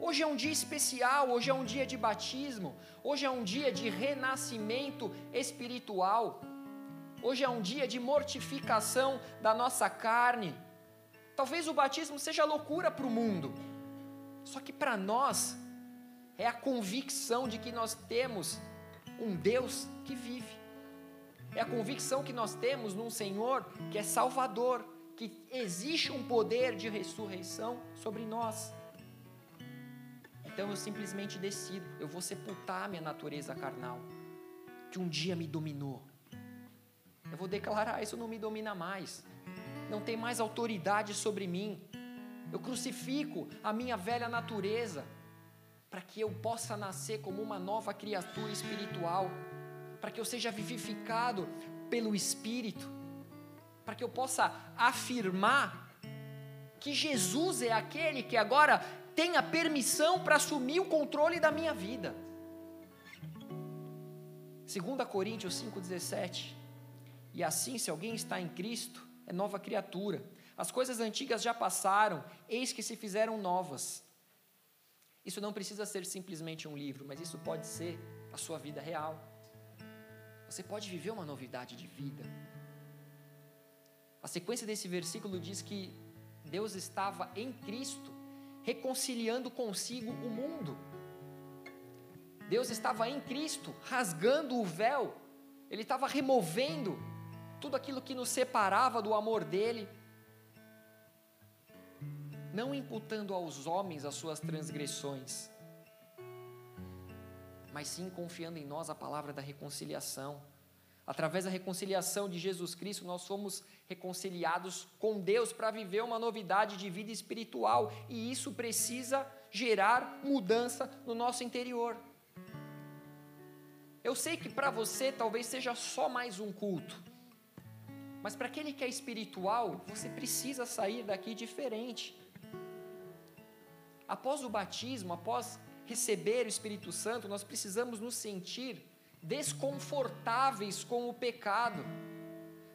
Hoje é um dia especial, hoje é um dia de batismo, hoje é um dia de renascimento espiritual. Hoje é um dia de mortificação da nossa carne. Talvez o batismo seja loucura para o mundo, só que para nós é a convicção de que nós temos um Deus que vive. É a convicção que nós temos num Senhor que é Salvador, que existe um poder de ressurreição sobre nós. Então eu simplesmente decido, eu vou sepultar minha natureza carnal, que um dia me dominou. Eu vou declarar: isso não me domina mais, não tem mais autoridade sobre mim. Eu crucifico a minha velha natureza. para que eu possa nascer como uma nova criatura espiritual, para que eu seja vivificado pelo Espírito, para que eu possa afirmar que Jesus é aquele que agora tem a permissão para assumir o controle da minha vida. 2 Coríntios 5,17. E assim, se alguém está em Cristo, é nova criatura. As coisas antigas já passaram, eis que se fizeram novas. Isso não precisa ser simplesmente um livro, mas isso pode ser a sua vida real. Você pode viver uma novidade de vida. A sequência desse versículo diz que Deus estava em Cristo, reconciliando consigo o mundo. Deus estava em Cristo, rasgando o véu, Ele estava removendo tudo aquilo que nos separava do amor dEle não imputando aos homens as suas transgressões, mas sim confiando em nós a palavra da reconciliação. Através da reconciliação de Jesus Cristo, nós fomos reconciliados com Deus para viver uma novidade de vida espiritual, e isso precisa gerar mudança no nosso interior. Eu sei que para você talvez seja só mais um culto, mas para aquele que é espiritual, você precisa sair daqui diferente. Após o batismo, após receber o Espírito Santo, nós precisamos nos sentir desconfortáveis com o pecado.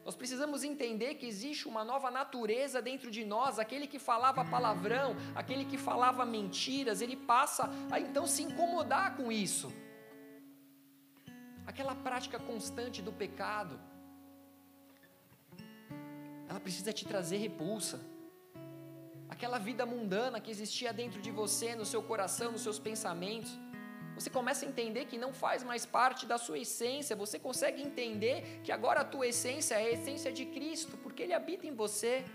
Nós precisamos entender que existe uma nova natureza dentro de nós. Aquele que falava palavrão, aquele que falava mentiras, ele passa a então se incomodar com isso. Aquela prática constante do pecado, ela precisa te trazer repulsa aquela vida mundana que existia dentro de você, no seu coração, nos seus pensamentos. Você começa a entender que não faz mais parte da sua essência, você consegue entender que agora a tua essência é a essência de Cristo, porque Ele habita em você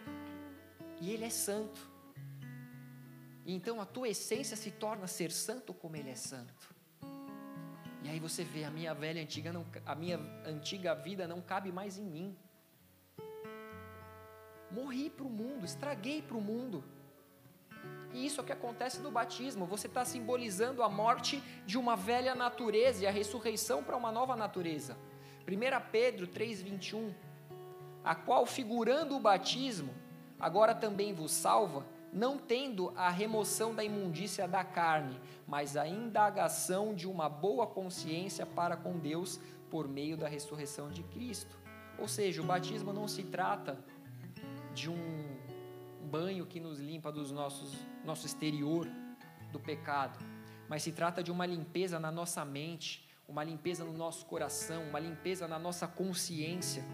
e Ele é santo. E então a tua essência se torna ser santo como Ele é santo. E aí você vê a minha velha antiga, não, a minha antiga vida não cabe mais em mim. Morri para o mundo, estraguei para o mundo. E isso é o que acontece no batismo. Você está simbolizando a morte de uma velha natureza e a ressurreição para uma nova natureza. 1 Pedro 3,21 A qual, figurando o batismo, agora também vos salva, não tendo a remoção da imundícia da carne, mas a indagação de uma boa consciência para com Deus por meio da ressurreição de Cristo. Ou seja, o batismo não se trata de um banho que nos limpa dos nossos nosso exterior do pecado, mas se trata de uma limpeza na nossa mente, uma limpeza no nosso coração, uma limpeza na nossa consciência,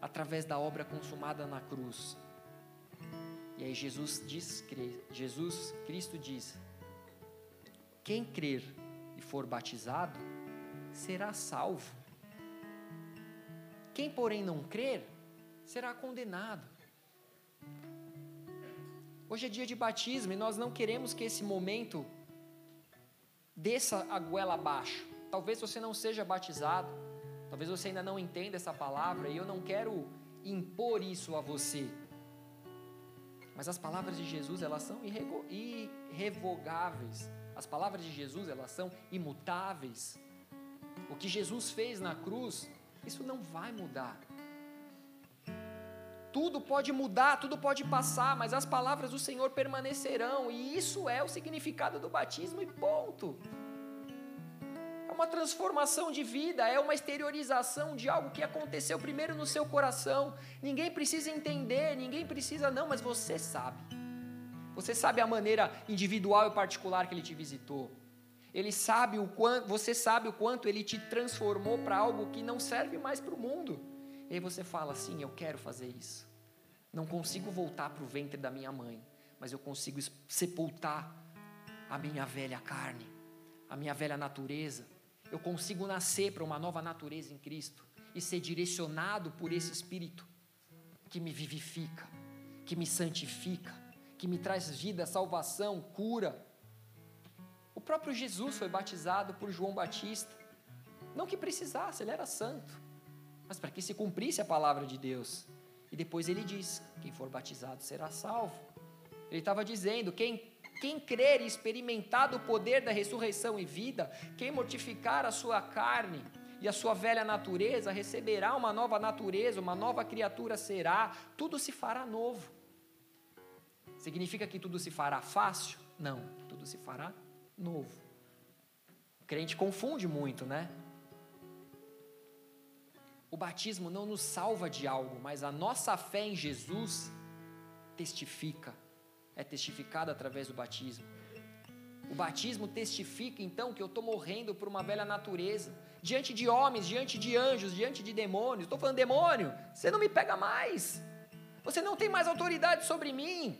através da obra consumada na cruz. E aí Jesus diz, Jesus Cristo diz: quem crer e for batizado será salvo. Quem, porém, não crer será condenado. Hoje é dia de batismo e nós não queremos que esse momento desça a goela abaixo. Talvez você não seja batizado, talvez você ainda não entenda essa palavra e eu não quero impor isso a você. Mas as palavras de Jesus, elas são irrevogáveis. As palavras de Jesus, elas são imutáveis. O que Jesus fez na cruz, isso não vai mudar. Tudo pode mudar, tudo pode passar, mas as palavras do Senhor permanecerão, e isso é o significado do batismo, e ponto. É uma transformação de vida, é uma exteriorização de algo que aconteceu primeiro no seu coração. Ninguém precisa entender, ninguém precisa, não, mas você sabe. Você sabe a maneira individual e particular que ele te visitou. Ele sabe o quanto, você sabe o quanto ele te transformou para algo que não serve mais para o mundo. E aí você fala assim: Eu quero fazer isso. Não consigo voltar para o ventre da minha mãe, mas eu consigo sepultar a minha velha carne, a minha velha natureza. Eu consigo nascer para uma nova natureza em Cristo e ser direcionado por esse Espírito que me vivifica, que me santifica, que me traz vida, salvação, cura. O próprio Jesus foi batizado por João Batista. Não que precisasse, ele era santo mas para que se cumprisse a palavra de Deus. E depois ele diz: quem for batizado será salvo. Ele estava dizendo: quem Quem crer e experimentar o poder da ressurreição e vida, quem mortificar a sua carne e a sua velha natureza, receberá uma nova natureza, uma nova criatura será, tudo se fará novo. Significa que tudo se fará fácil? Não, tudo se fará novo. O crente confunde muito, né? O batismo não nos salva de algo, mas a nossa fé em Jesus testifica é testificado através do batismo. O batismo testifica então que eu estou morrendo por uma velha natureza, diante de homens, diante de anjos, diante de demônios. Estou falando, demônio, você não me pega mais, você não tem mais autoridade sobre mim.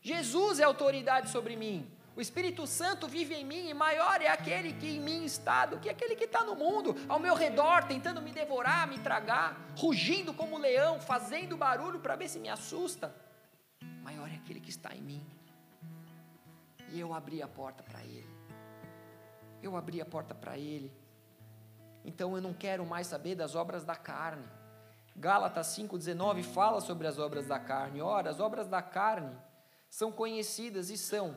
Jesus é autoridade sobre mim. O Espírito Santo vive em mim e maior é aquele que em mim está do que aquele que está no mundo, ao meu redor, tentando me devorar, me tragar, rugindo como um leão, fazendo barulho para ver se me assusta maior é aquele que está em mim. E eu abri a porta para Ele. Eu abri a porta para Ele. Então eu não quero mais saber das obras da carne. Gálatas 5,19 fala sobre as obras da carne. Ora, as obras da carne são conhecidas e são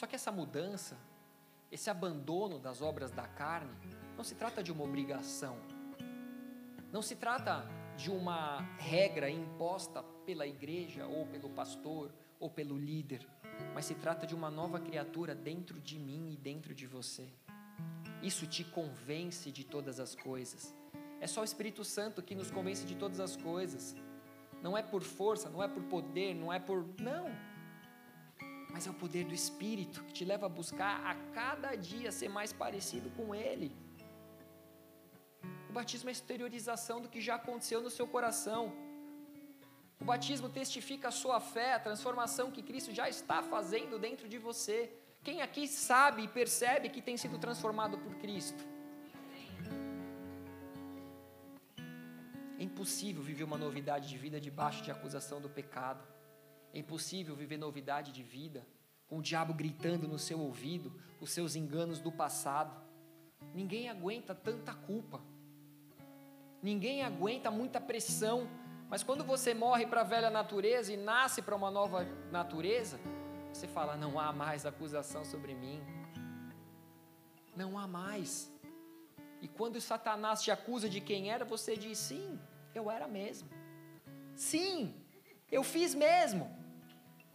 Só que essa mudança, esse abandono das obras da carne, não se trata de uma obrigação. Não se trata de uma regra imposta pela igreja, ou pelo pastor, ou pelo líder, mas se trata de uma nova criatura dentro de mim e dentro de você. Isso te convence de todas as coisas. É só o Espírito Santo que nos convence de todas as coisas. Não é por força, não é por poder, não é por. Não! Mas é o poder do Espírito que te leva a buscar a cada dia ser mais parecido com Ele. O batismo é a exteriorização do que já aconteceu no seu coração. O batismo testifica a sua fé, a transformação que Cristo já está fazendo dentro de você. Quem aqui sabe e percebe que tem sido transformado por Cristo? É impossível viver uma novidade de vida debaixo de acusação do pecado. É impossível viver novidade de vida com o diabo gritando no seu ouvido os seus enganos do passado. Ninguém aguenta tanta culpa. Ninguém aguenta muita pressão, mas quando você morre para a velha natureza e nasce para uma nova natureza, você fala: não há mais acusação sobre mim. Não há mais. E quando Satanás te acusa de quem era, você diz: sim, eu era mesmo. Sim, eu fiz mesmo.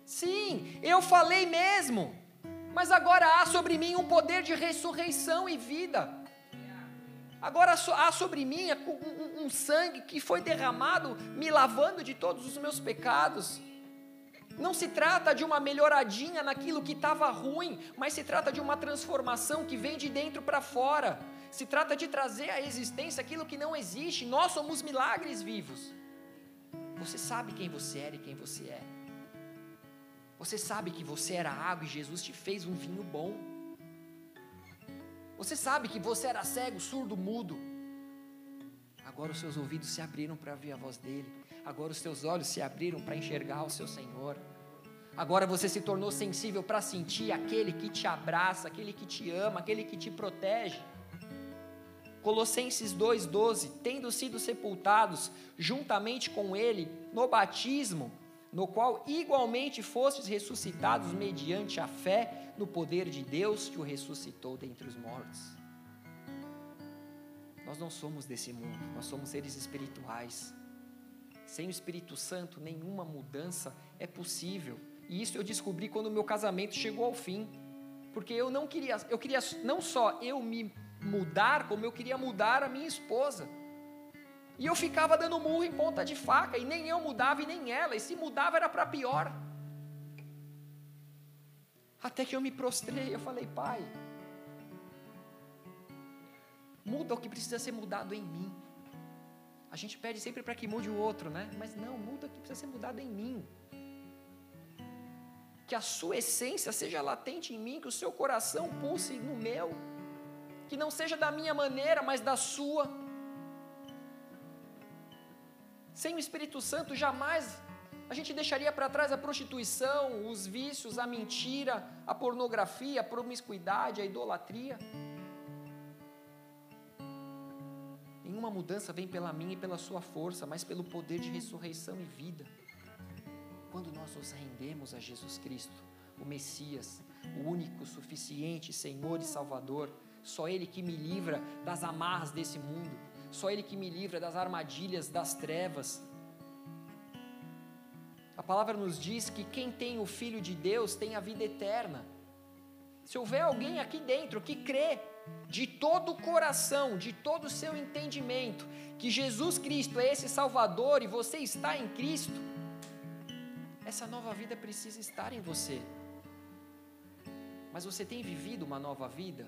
Sim, eu falei mesmo. Mas agora há sobre mim um poder de ressurreição e vida. Agora há sobre mim um, um, sangue que foi derramado, me lavando de todos os meus pecados. Não se trata de uma melhoradinha naquilo que estava ruim, mas se trata de uma transformação que vem de dentro para fora. Se trata de trazer à existência aquilo que não existe. Nós somos milagres vivos. Você sabe quem você era e quem você é. Você sabe que você era água e Jesus te fez um vinho bom. Você sabe que você era cego, surdo, mudo. Agora os seus ouvidos se abriram para ouvir a voz dele. Agora os seus olhos se abriram para enxergar o seu Senhor. Agora você se tornou sensível para sentir aquele que te abraça, aquele que te ama, aquele que te protege. Colossenses 2,12: Tendo sido sepultados juntamente com ele no batismo, no qual igualmente fostes ressuscitados mediante a fé no poder de Deus que o ressuscitou dentre os mortos. Nós não somos desse mundo, nós somos seres espirituais. Sem o Espírito Santo, nenhuma mudança é possível. E isso eu descobri quando o meu casamento chegou ao fim. Porque eu não queria, eu queria não só eu me mudar, como eu queria mudar a minha esposa. E eu ficava dando murro em ponta de faca, e nem eu mudava e nem ela, e se mudava era para pior. Até que eu me prostrei, eu falei, pai, muda o que precisa ser mudado em mim. A gente pede sempre para que mude o outro, né? Mas não, muda o que precisa ser mudado em mim. que a sua essência seja latente em mim, que o seu coração pulse no meu, que não seja da minha maneira, mas da sua. Sem o Espírito Santo, jamais a gente deixaria para trás a prostituição, os vícios, a mentira, a pornografia, a promiscuidade, a idolatria. Nenhuma mudança vem pela minha e pela sua força, mas pelo poder de ressurreição e vida. Quando nós nos rendemos a Jesus Cristo, o Messias, o único, suficiente Senhor e Salvador, só Ele que me livra das amarras desse mundo, só Ele que me livra das armadilhas das trevas, a palavra nos diz que quem tem o Filho de Deus tem a vida eterna. Se houver alguém aqui dentro que crê de todo o coração, de todo o seu entendimento, que Jesus Cristo é esse Salvador e você está em Cristo, essa nova vida precisa estar em você. Mas você tem vivido uma nova vida?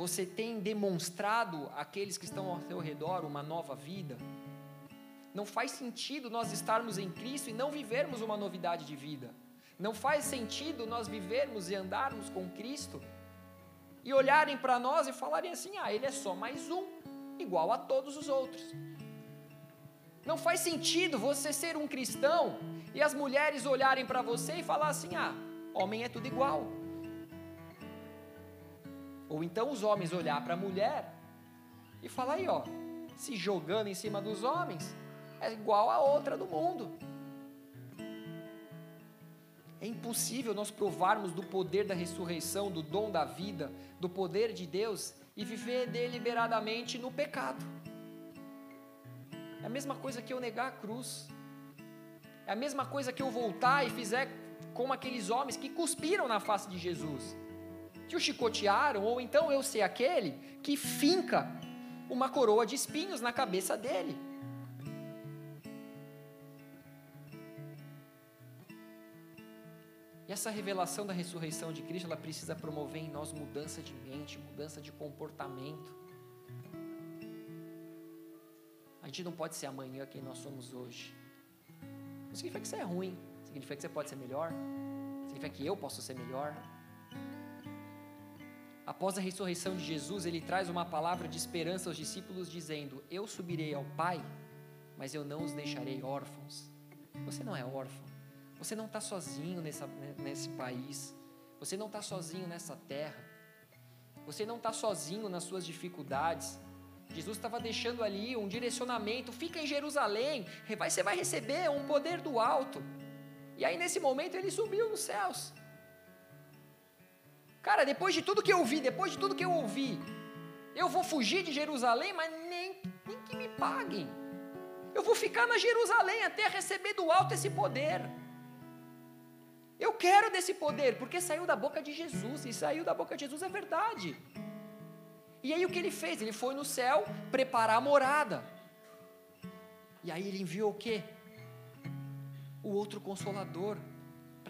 Você tem demonstrado àqueles que estão ao seu redor uma nova vida? Não faz sentido nós estarmos em Cristo e não vivermos uma novidade de vida. Não faz sentido nós vivermos e andarmos com Cristo e olharem para nós e falarem assim: ah, ele é só mais um, igual a todos os outros. Não faz sentido você ser um cristão e as mulheres olharem para você e falar assim: ah, homem é tudo igual. Ou então os homens olhar para a mulher e falar aí, ó, se jogando em cima dos homens, é igual a outra do mundo. É impossível nós provarmos do poder da ressurreição, do dom da vida, do poder de Deus e viver deliberadamente no pecado. É a mesma coisa que eu negar a cruz. É a mesma coisa que eu voltar e fizer como aqueles homens que cuspiram na face de Jesus, que o chicotearam, ou então eu ser aquele que finca uma coroa de espinhos na cabeça dele. E essa revelação da ressurreição de Cristo, ela precisa promover em nós mudança de mente, mudança de comportamento. A gente não pode ser amanhã quem nós somos hoje. Não significa que você é ruim, significa que você pode ser melhor, significa que eu posso ser melhor. Após a ressurreição de Jesus, ele traz uma palavra de esperança aos discípulos, dizendo: Eu subirei ao Pai, mas eu não os deixarei órfãos. Você não é órfão. Você não está sozinho nessa, né, nesse país. Você não está sozinho nessa terra. Você não está sozinho nas suas dificuldades. Jesus estava deixando ali um direcionamento. Fica em Jerusalém. Você vai receber um poder do alto. E aí, nesse momento, ele subiu nos céus. Cara, depois de tudo que eu vi, depois de tudo que eu ouvi, eu vou fugir de Jerusalém, mas nem, nem que me paguem. Eu vou ficar na Jerusalém até receber do alto esse poder. Eu quero desse poder, porque saiu da boca de Jesus, e saiu da boca de Jesus é verdade. E aí o que ele fez? Ele foi no céu preparar a morada. E aí ele enviou o quê? O outro consolador,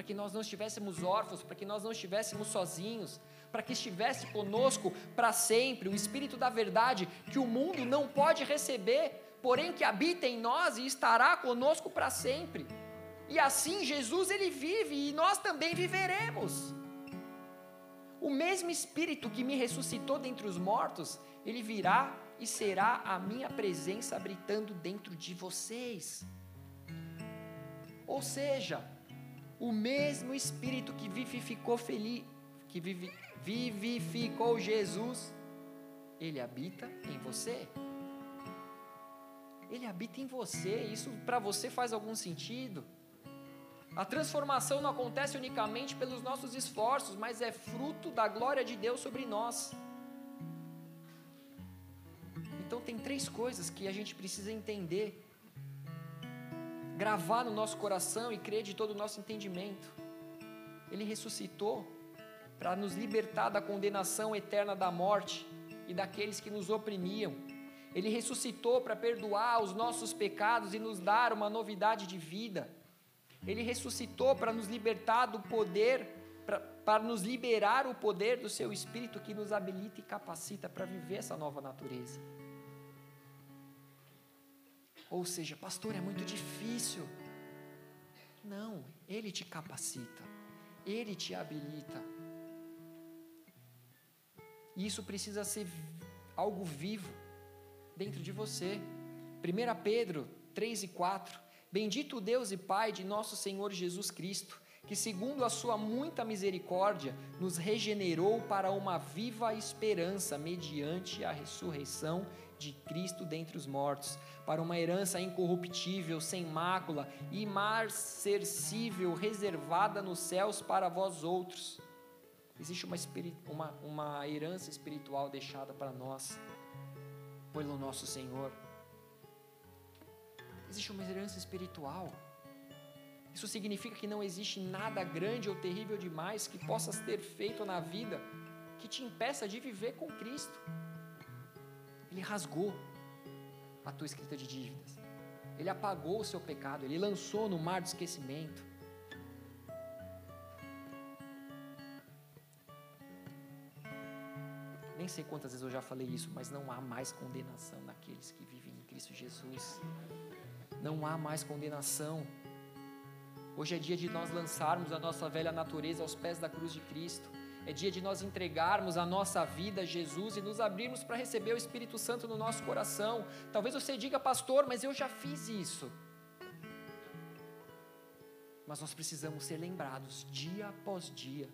para que nós não estivéssemos órfãos, para que nós não estivéssemos sozinhos, para que estivesse conosco para sempre, o Espírito da verdade, que o mundo não pode receber, porém que habita em nós e estará conosco para sempre. E assim Jesus ele vive e nós também viveremos. O mesmo Espírito que me ressuscitou dentre os mortos, ele virá e será a minha presença habitando dentro de vocês. Ou seja, o mesmo Espírito que vivificou feliz, que vivi, vivificou Jesus, ele habita em você. Ele habita em você. Isso para você faz algum sentido? A transformação não acontece unicamente pelos nossos esforços, mas é fruto da glória de Deus sobre nós. Então, tem três coisas que a gente precisa entender, gravar no nosso coração e crer de todo o nosso entendimento. Ele ressuscitou para nos libertar da condenação eterna da morte e daqueles que nos oprimiam. Ele ressuscitou para perdoar os nossos pecados e nos dar uma novidade de vida. Ele ressuscitou para nos libertar do poder, para nos liberar o poder do seu Espírito que nos habilita e capacita para viver essa nova natureza. Ou seja, pastor, é muito difícil. Não, Ele te capacita, Ele te habilita. E isso precisa ser algo vivo dentro de você. 1 Pedro 3 e 4. Bendito Deus e Pai de nosso Senhor Jesus Cristo, que, segundo a Sua muita misericórdia, nos regenerou para uma viva esperança mediante a ressurreição de Cristo dentre os mortos, para uma herança incorruptível, sem mácula, imarcessível, reservada nos céus para vós outros. Existe uma, uma, uma herança espiritual deixada para nós pelo nosso Senhor. Existe uma herança espiritual. Isso significa que não existe nada grande ou terrível demais que possas ter feito na vida que te impeça de viver com Cristo. Ele rasgou a tua escrita de dívidas. Ele apagou o seu pecado, ele lançou no mar do esquecimento. Nem sei quantas vezes eu já falei isso, mas não há mais condenação naqueles que vivem em Cristo Jesus. Não há mais condenação. Hoje é dia de nós lançarmos a nossa velha natureza aos pés da cruz de Cristo. É dia de nós entregarmos a nossa vida a Jesus e nos abrirmos para receber o Espírito Santo no nosso coração. Talvez você diga, pastor, mas eu já fiz isso. Mas nós precisamos ser lembrados dia após dia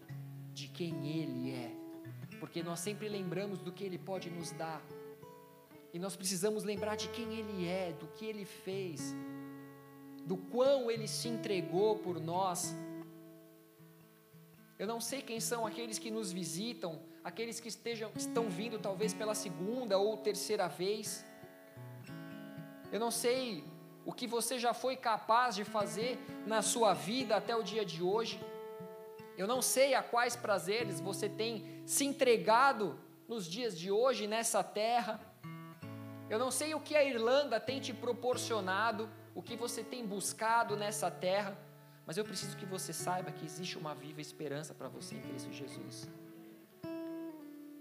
de quem Ele é, porque nós sempre lembramos do que Ele pode nos dar, e nós precisamos lembrar de quem Ele é, do que Ele fez, do quão Ele se entregou por nós. Eu não sei quem são aqueles que nos visitam, aqueles que estejam, estão vindo talvez pela segunda ou terceira vez. Eu não sei o que você já foi capaz de fazer na sua vida até o dia de hoje. Eu não sei a quais prazeres você tem se entregado nos dias de hoje nessa terra. Eu não sei o que a Irlanda tem te proporcionado, o que você tem buscado nessa terra, mas eu preciso que você saiba que existe uma viva esperança para você em Cristo Jesus.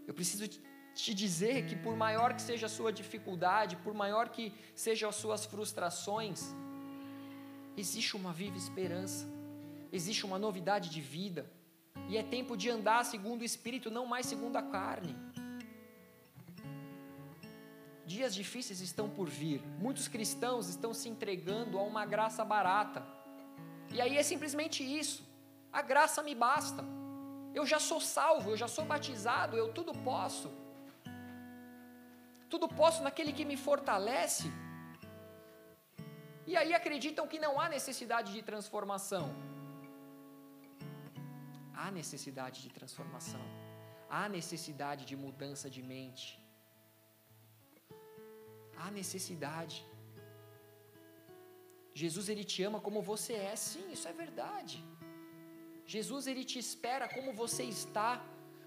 Eu preciso te dizer que, por maior que seja a sua dificuldade, por maior que sejam as suas frustrações, existe uma viva esperança, existe uma novidade de vida, e é tempo de andar segundo o Espírito, não mais segundo a carne. Dias difíceis estão por vir. Muitos cristãos estão se entregando a uma graça barata. E aí é simplesmente isso. A graça me basta. Eu já sou salvo, eu já sou batizado, eu tudo posso. Tudo posso naquele que me fortalece. E aí acreditam que não há necessidade de transformação. Há necessidade de transformação. Há necessidade de mudança de mente há necessidade. Jesus ele te ama como você é, sim, isso é verdade. Jesus ele te espera como você está,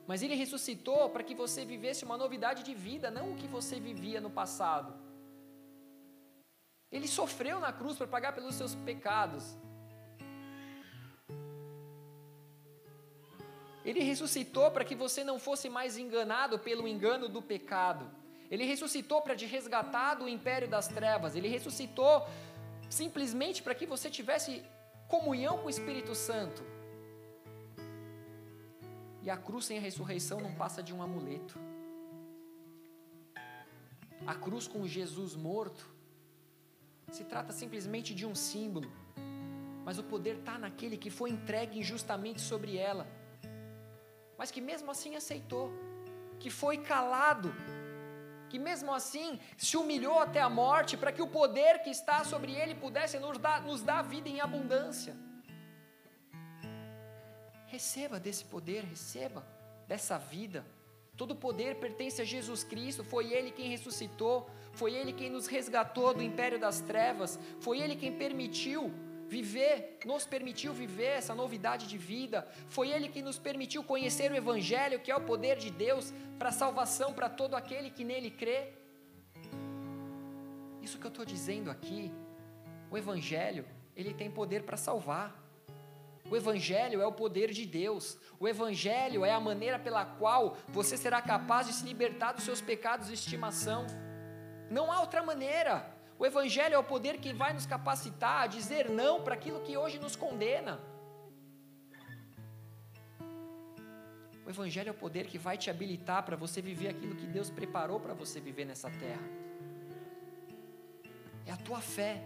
mas ele ressuscitou para que você vivesse uma novidade de vida, não o que você vivia no passado. Ele sofreu na cruz para pagar pelos seus pecados. Ele ressuscitou para que você não fosse mais enganado pelo engano do pecado. Ele ressuscitou para te resgatar do império das trevas. Ele ressuscitou simplesmente para que você tivesse comunhão com o Espírito Santo. E a cruz sem a ressurreição não passa de um amuleto. A cruz com Jesus morto se trata simplesmente de um símbolo, mas o poder está naquele que foi entregue injustamente sobre ela, mas que mesmo assim aceitou, que foi calado que mesmo assim se humilhou até a morte para que o poder que está sobre ele pudesse nos dar, nos dar vida em abundância. Receba desse poder, receba dessa vida. Todo poder pertence a Jesus Cristo, foi Ele quem ressuscitou, foi Ele quem nos resgatou do império das trevas, foi Ele quem permitiu viver, nos permitiu viver essa novidade de vida. Foi Ele que nos permitiu conhecer o Evangelho, que é o poder de Deus para salvação para todo aquele que nele crê. Isso que eu estou dizendo aqui, o Evangelho, ele tem poder para salvar. O Evangelho é o poder de Deus. O Evangelho é a maneira pela qual você será capaz de se libertar dos seus pecados de estimação. Não há outra maneira. O Evangelho é o poder que vai nos capacitar a dizer não para aquilo que hoje nos condena. O Evangelho é o poder que vai te habilitar para você viver aquilo que Deus preparou para você viver nessa terra. É a tua fé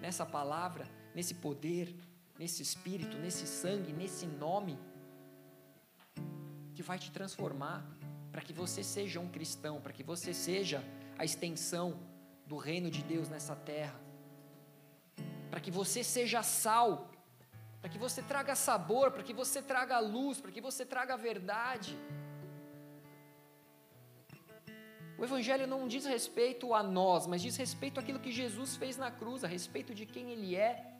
nessa palavra, nesse poder, nesse espírito, nesse sangue, nesse nome, que vai te transformar para que você seja um cristão, para que você seja a extensão do reino de Deus nessa terra, para que você seja sal para que você traga sabor, para que você traga luz, para que você traga verdade. O Evangelho não diz respeito a nós, mas diz respeito àquilo que Jesus fez na cruz, a respeito de quem Ele é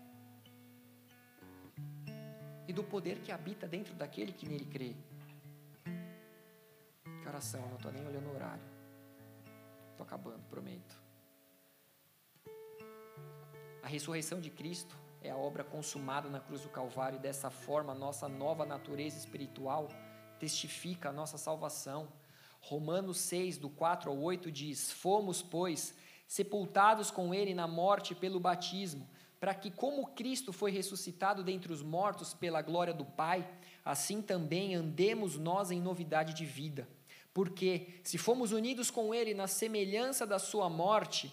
e do poder que habita dentro daquele que nele crê. Que oração, eu não estou nem olhando o horário. Estou acabando, prometo. A ressurreição de Cristo é a obra consumada na cruz do Calvário, e dessa forma, nossa nova natureza espiritual testifica a nossa salvação. Romanos 6, do 4 ao 8 diz: Fomos, pois, sepultados com Ele na morte pelo batismo, para que, como Cristo foi ressuscitado dentre os mortos pela glória do Pai, assim também andemos nós em novidade de vida. Porque, se fomos unidos com Ele na semelhança da Sua morte,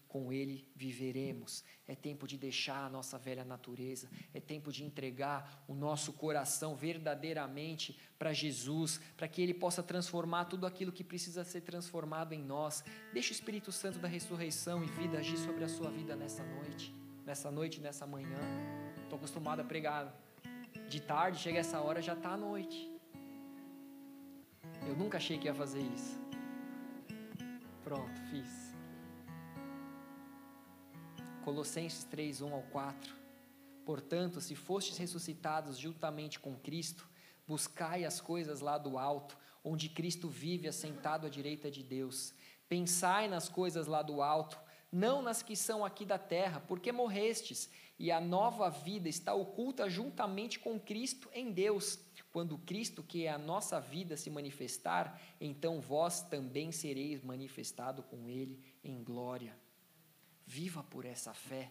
com Ele viveremos. É tempo de deixar a nossa velha natureza, é tempo de entregar o nosso coração verdadeiramente para Jesus, para que Ele possa transformar tudo aquilo que precisa ser transformado em nós. Deixe o Espírito Santo da ressurreição e vida agir sobre a sua vida nessa noite, nessa noite, nessa manhã. Estou acostumado a pregar de tarde, chega essa hora, já está à noite. Eu nunca achei que ia fazer isso. Pronto, fiz. Colossenses 3, 1 ao 4. Portanto, se fostes ressuscitados juntamente com Cristo, buscai as coisas lá do alto, onde Cristo vive assentado à direita de Deus. Pensai nas coisas lá do alto, não nas que são aqui da terra, porque morrestes, e a nova vida está oculta juntamente com Cristo em Deus. Quando Cristo, que é a nossa vida, se manifestar, então vós também sereis manifestado com Ele em glória. Viva por essa fé.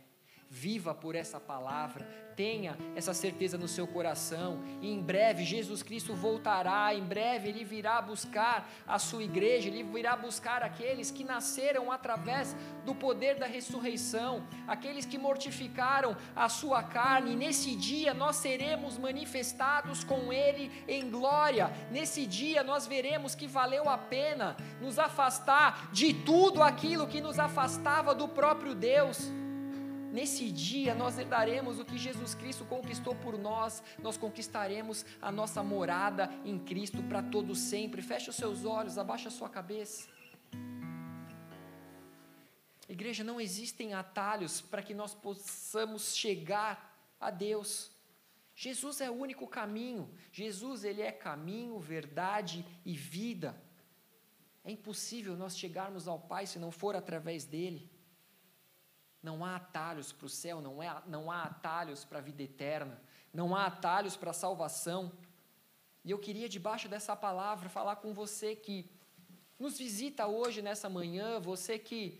Viva por essa palavra, tenha essa certeza no seu coração, e em breve Jesus Cristo voltará, em breve Ele virá buscar a sua igreja, Ele virá buscar aqueles que nasceram através do poder da ressurreição, aqueles que mortificaram a sua carne, e nesse dia nós seremos manifestados com Ele em glória, nesse dia nós veremos que valeu a pena nos afastar de tudo aquilo que nos afastava do próprio Deus Nesse dia nós herdaremos o que Jesus Cristo conquistou por nós, nós conquistaremos a nossa morada em Cristo para todo sempre. Feche os seus olhos, abaixa a sua cabeça. Igreja, não existem atalhos para que nós possamos chegar a Deus. Jesus é o único caminho. Jesus, ele é caminho, verdade e vida. É impossível nós chegarmos ao Pai se não for através dele. Não há atalhos para o céu, não, é, não há atalhos para a vida eterna, não há atalhos para a salvação. E eu queria, debaixo dessa palavra, falar com você que nos visita hoje, nessa manhã, você que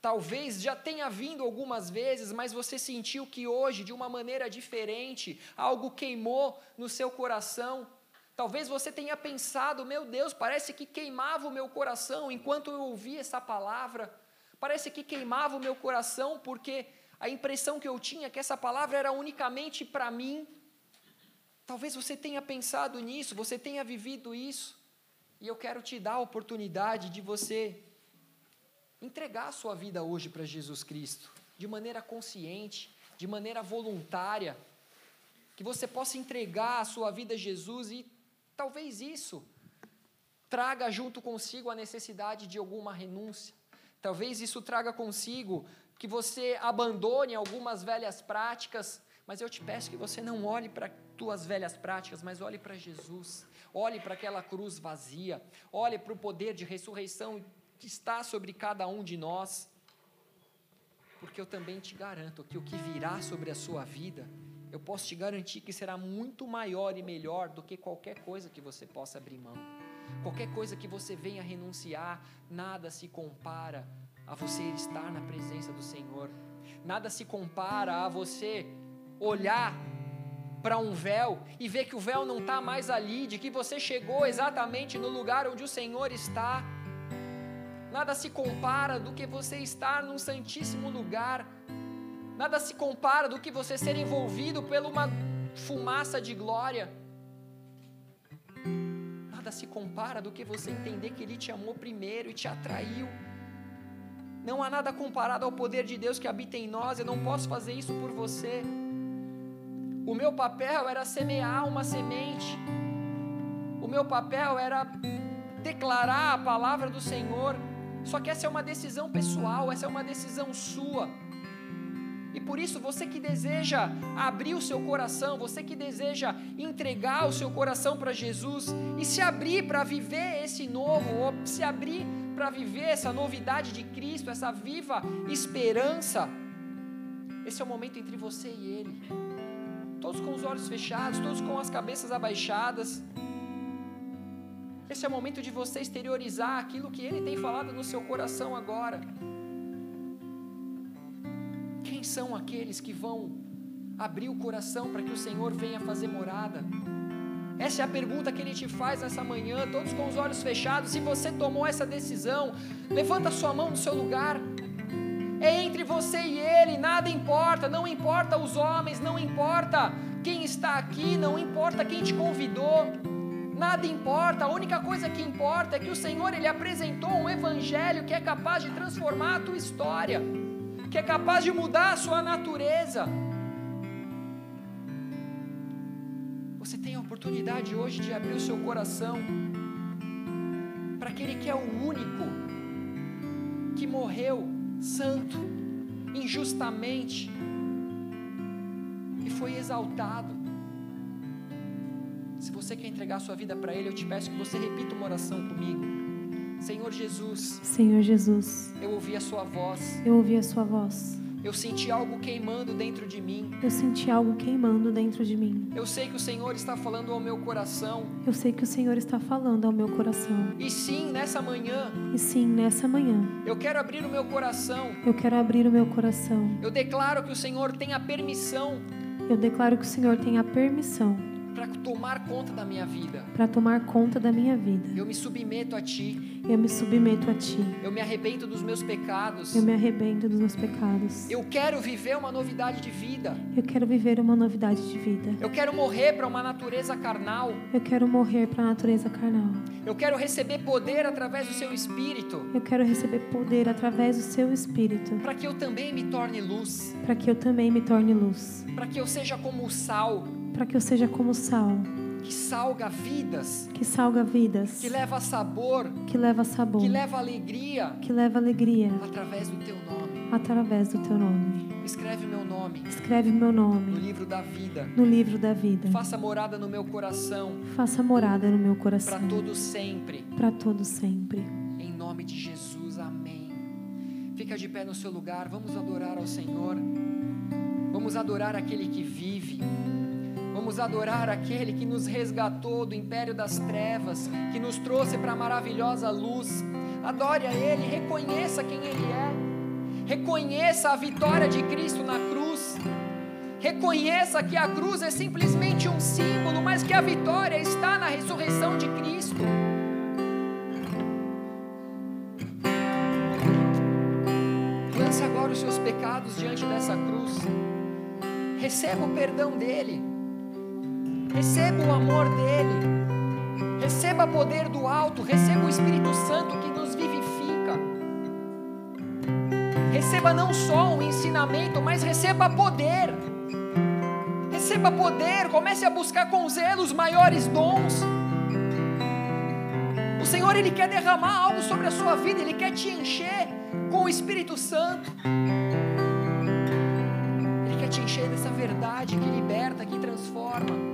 talvez já tenha vindo algumas vezes, mas você sentiu que hoje, de uma maneira diferente, algo queimou no seu coração. Talvez você tenha pensado, meu Deus, parece que queimava o meu coração enquanto eu ouvia essa palavra. Parece que queimava o meu coração, porque a impressão que eu tinha é que essa palavra era unicamente para mim. Talvez você tenha pensado nisso, você tenha vivido isso, e eu quero te dar a oportunidade de você entregar a sua vida hoje para Jesus Cristo, de maneira consciente, de maneira voluntária, que você possa entregar a sua vida a Jesus e talvez isso traga junto consigo a necessidade de alguma renúncia. Talvez isso traga consigo que você abandone algumas velhas práticas, Mas eu te peço que você não olhe para tuas velhas práticas, mas olhe para Jesus. Olhe para aquela cruz vazia. Olhe para o poder de ressurreição que está sobre cada um de nós. Porque eu também te garanto que o que virá sobre a sua vida, eu posso te garantir que será muito maior e melhor do que qualquer coisa que você possa abrir mão. Qualquer coisa que você venha renunciar, nada se compara a você estar na presença do Senhor. Nada se compara a você olhar para um véu e ver que o véu não está mais ali, de que você chegou exatamente no lugar onde o Senhor está. Nada se compara do que você estar num santíssimo lugar. Nada se compara do que você ser envolvido por uma fumaça de glória. Nada se compara do que você entender que Ele te amou primeiro e te atraiu. Não há nada comparado ao poder de Deus que habita em nós. Eu não posso fazer isso por você. O meu papel era semear uma semente. O meu papel era declarar a palavra do Senhor. Só que essa é uma decisão pessoal, essa é uma decisão sua. E por isso, você que deseja abrir o seu coração, você que deseja entregar o seu coração para Jesus e se abrir para viver esse novo, ou se abrir para viver essa novidade de Cristo, essa viva esperança, esse é o momento entre você e Ele. Todos com os olhos fechados, todos com as cabeças abaixadas. Esse é o momento de você exteriorizar aquilo que Ele tem falado no seu coração agora. Quem são aqueles que vão abrir o coração para que o Senhor venha fazer morada? Essa é a pergunta que ele te faz nessa manhã, todos com os olhos fechados. Se você tomou essa decisão, levanta sua mão no seu lugar. É entre você e ele, nada importa, não importa os homens, não importa quem está aqui, não importa quem te convidou. Nada importa, a única coisa que importa é que o Senhor ele apresentou um evangelho que é capaz de transformar a tua história, que é capaz de mudar a sua natureza. Você tem a oportunidade hoje de abrir o seu coração para aquele que é o único que morreu santo, injustamente e foi exaltado. Se você quer entregar sua vida para Ele, eu te peço que você repita uma oração comigo. Senhor Jesus. Senhor Jesus. Eu ouvi a Sua voz. Eu ouvi a Sua voz. Eu senti algo queimando dentro de mim. Eu senti algo queimando dentro de mim. Eu sei que o Senhor está falando ao meu coração. Eu sei que o Senhor está falando ao meu coração. E sim, nessa manhã. E sim, nessa manhã. Eu quero abrir o meu coração. Eu quero abrir o meu coração. Eu declaro que o Senhor tem a permissão. Eu declaro que o Senhor tem a permissão para tomar conta da minha vida. Para tomar conta da minha vida. Eu me submeto a ti. Eu me submeto a ti. Eu me arrependo dos meus pecados. Eu me arrependo dos meus pecados. Eu quero viver uma novidade de vida. Eu quero viver uma novidade de vida. Eu quero morrer para uma natureza carnal. Eu quero morrer para a natureza carnal. Eu quero receber poder através do seu espírito. Eu quero receber poder através do seu espírito. Para que eu também me torne luz. Para que eu também me torne luz. Para que eu seja como o sal para que eu seja como sal. Que salga vidas, que salga vidas, que leva sabor, que leva sabor, que leva alegria, que leva alegria. Através do teu nome, através do teu nome. Escreve meu nome, escreve meu nome. No livro da vida, no livro da vida. Faça morada no meu coração, faça morada no meu coração, para todo sempre, para todo sempre. Em nome de Jesus, amém. Fica de pé no seu lugar, vamos adorar ao Senhor, vamos adorar aquele que vive. Vamos adorar aquele que nos resgatou do império das trevas, que nos trouxe para a maravilhosa luz. Adore a Ele, reconheça quem Ele é, reconheça a vitória de Cristo na cruz. Reconheça que a cruz é simplesmente um símbolo, mas que a vitória está na ressurreição de Cristo. Lance agora os seus pecados diante dessa cruz. Receba o perdão dele. Receba o amor dele. Receba poder do alto. Receba o Espírito Santo que nos vivifica. Receba não só o ensinamento, mas receba poder. Receba poder. Comece a buscar com zelo os maiores dons. O Senhor, Ele quer derramar algo sobre a sua vida. Ele quer te encher com o Espírito Santo. Ele quer te encher dessa verdade que liberta, que transforma.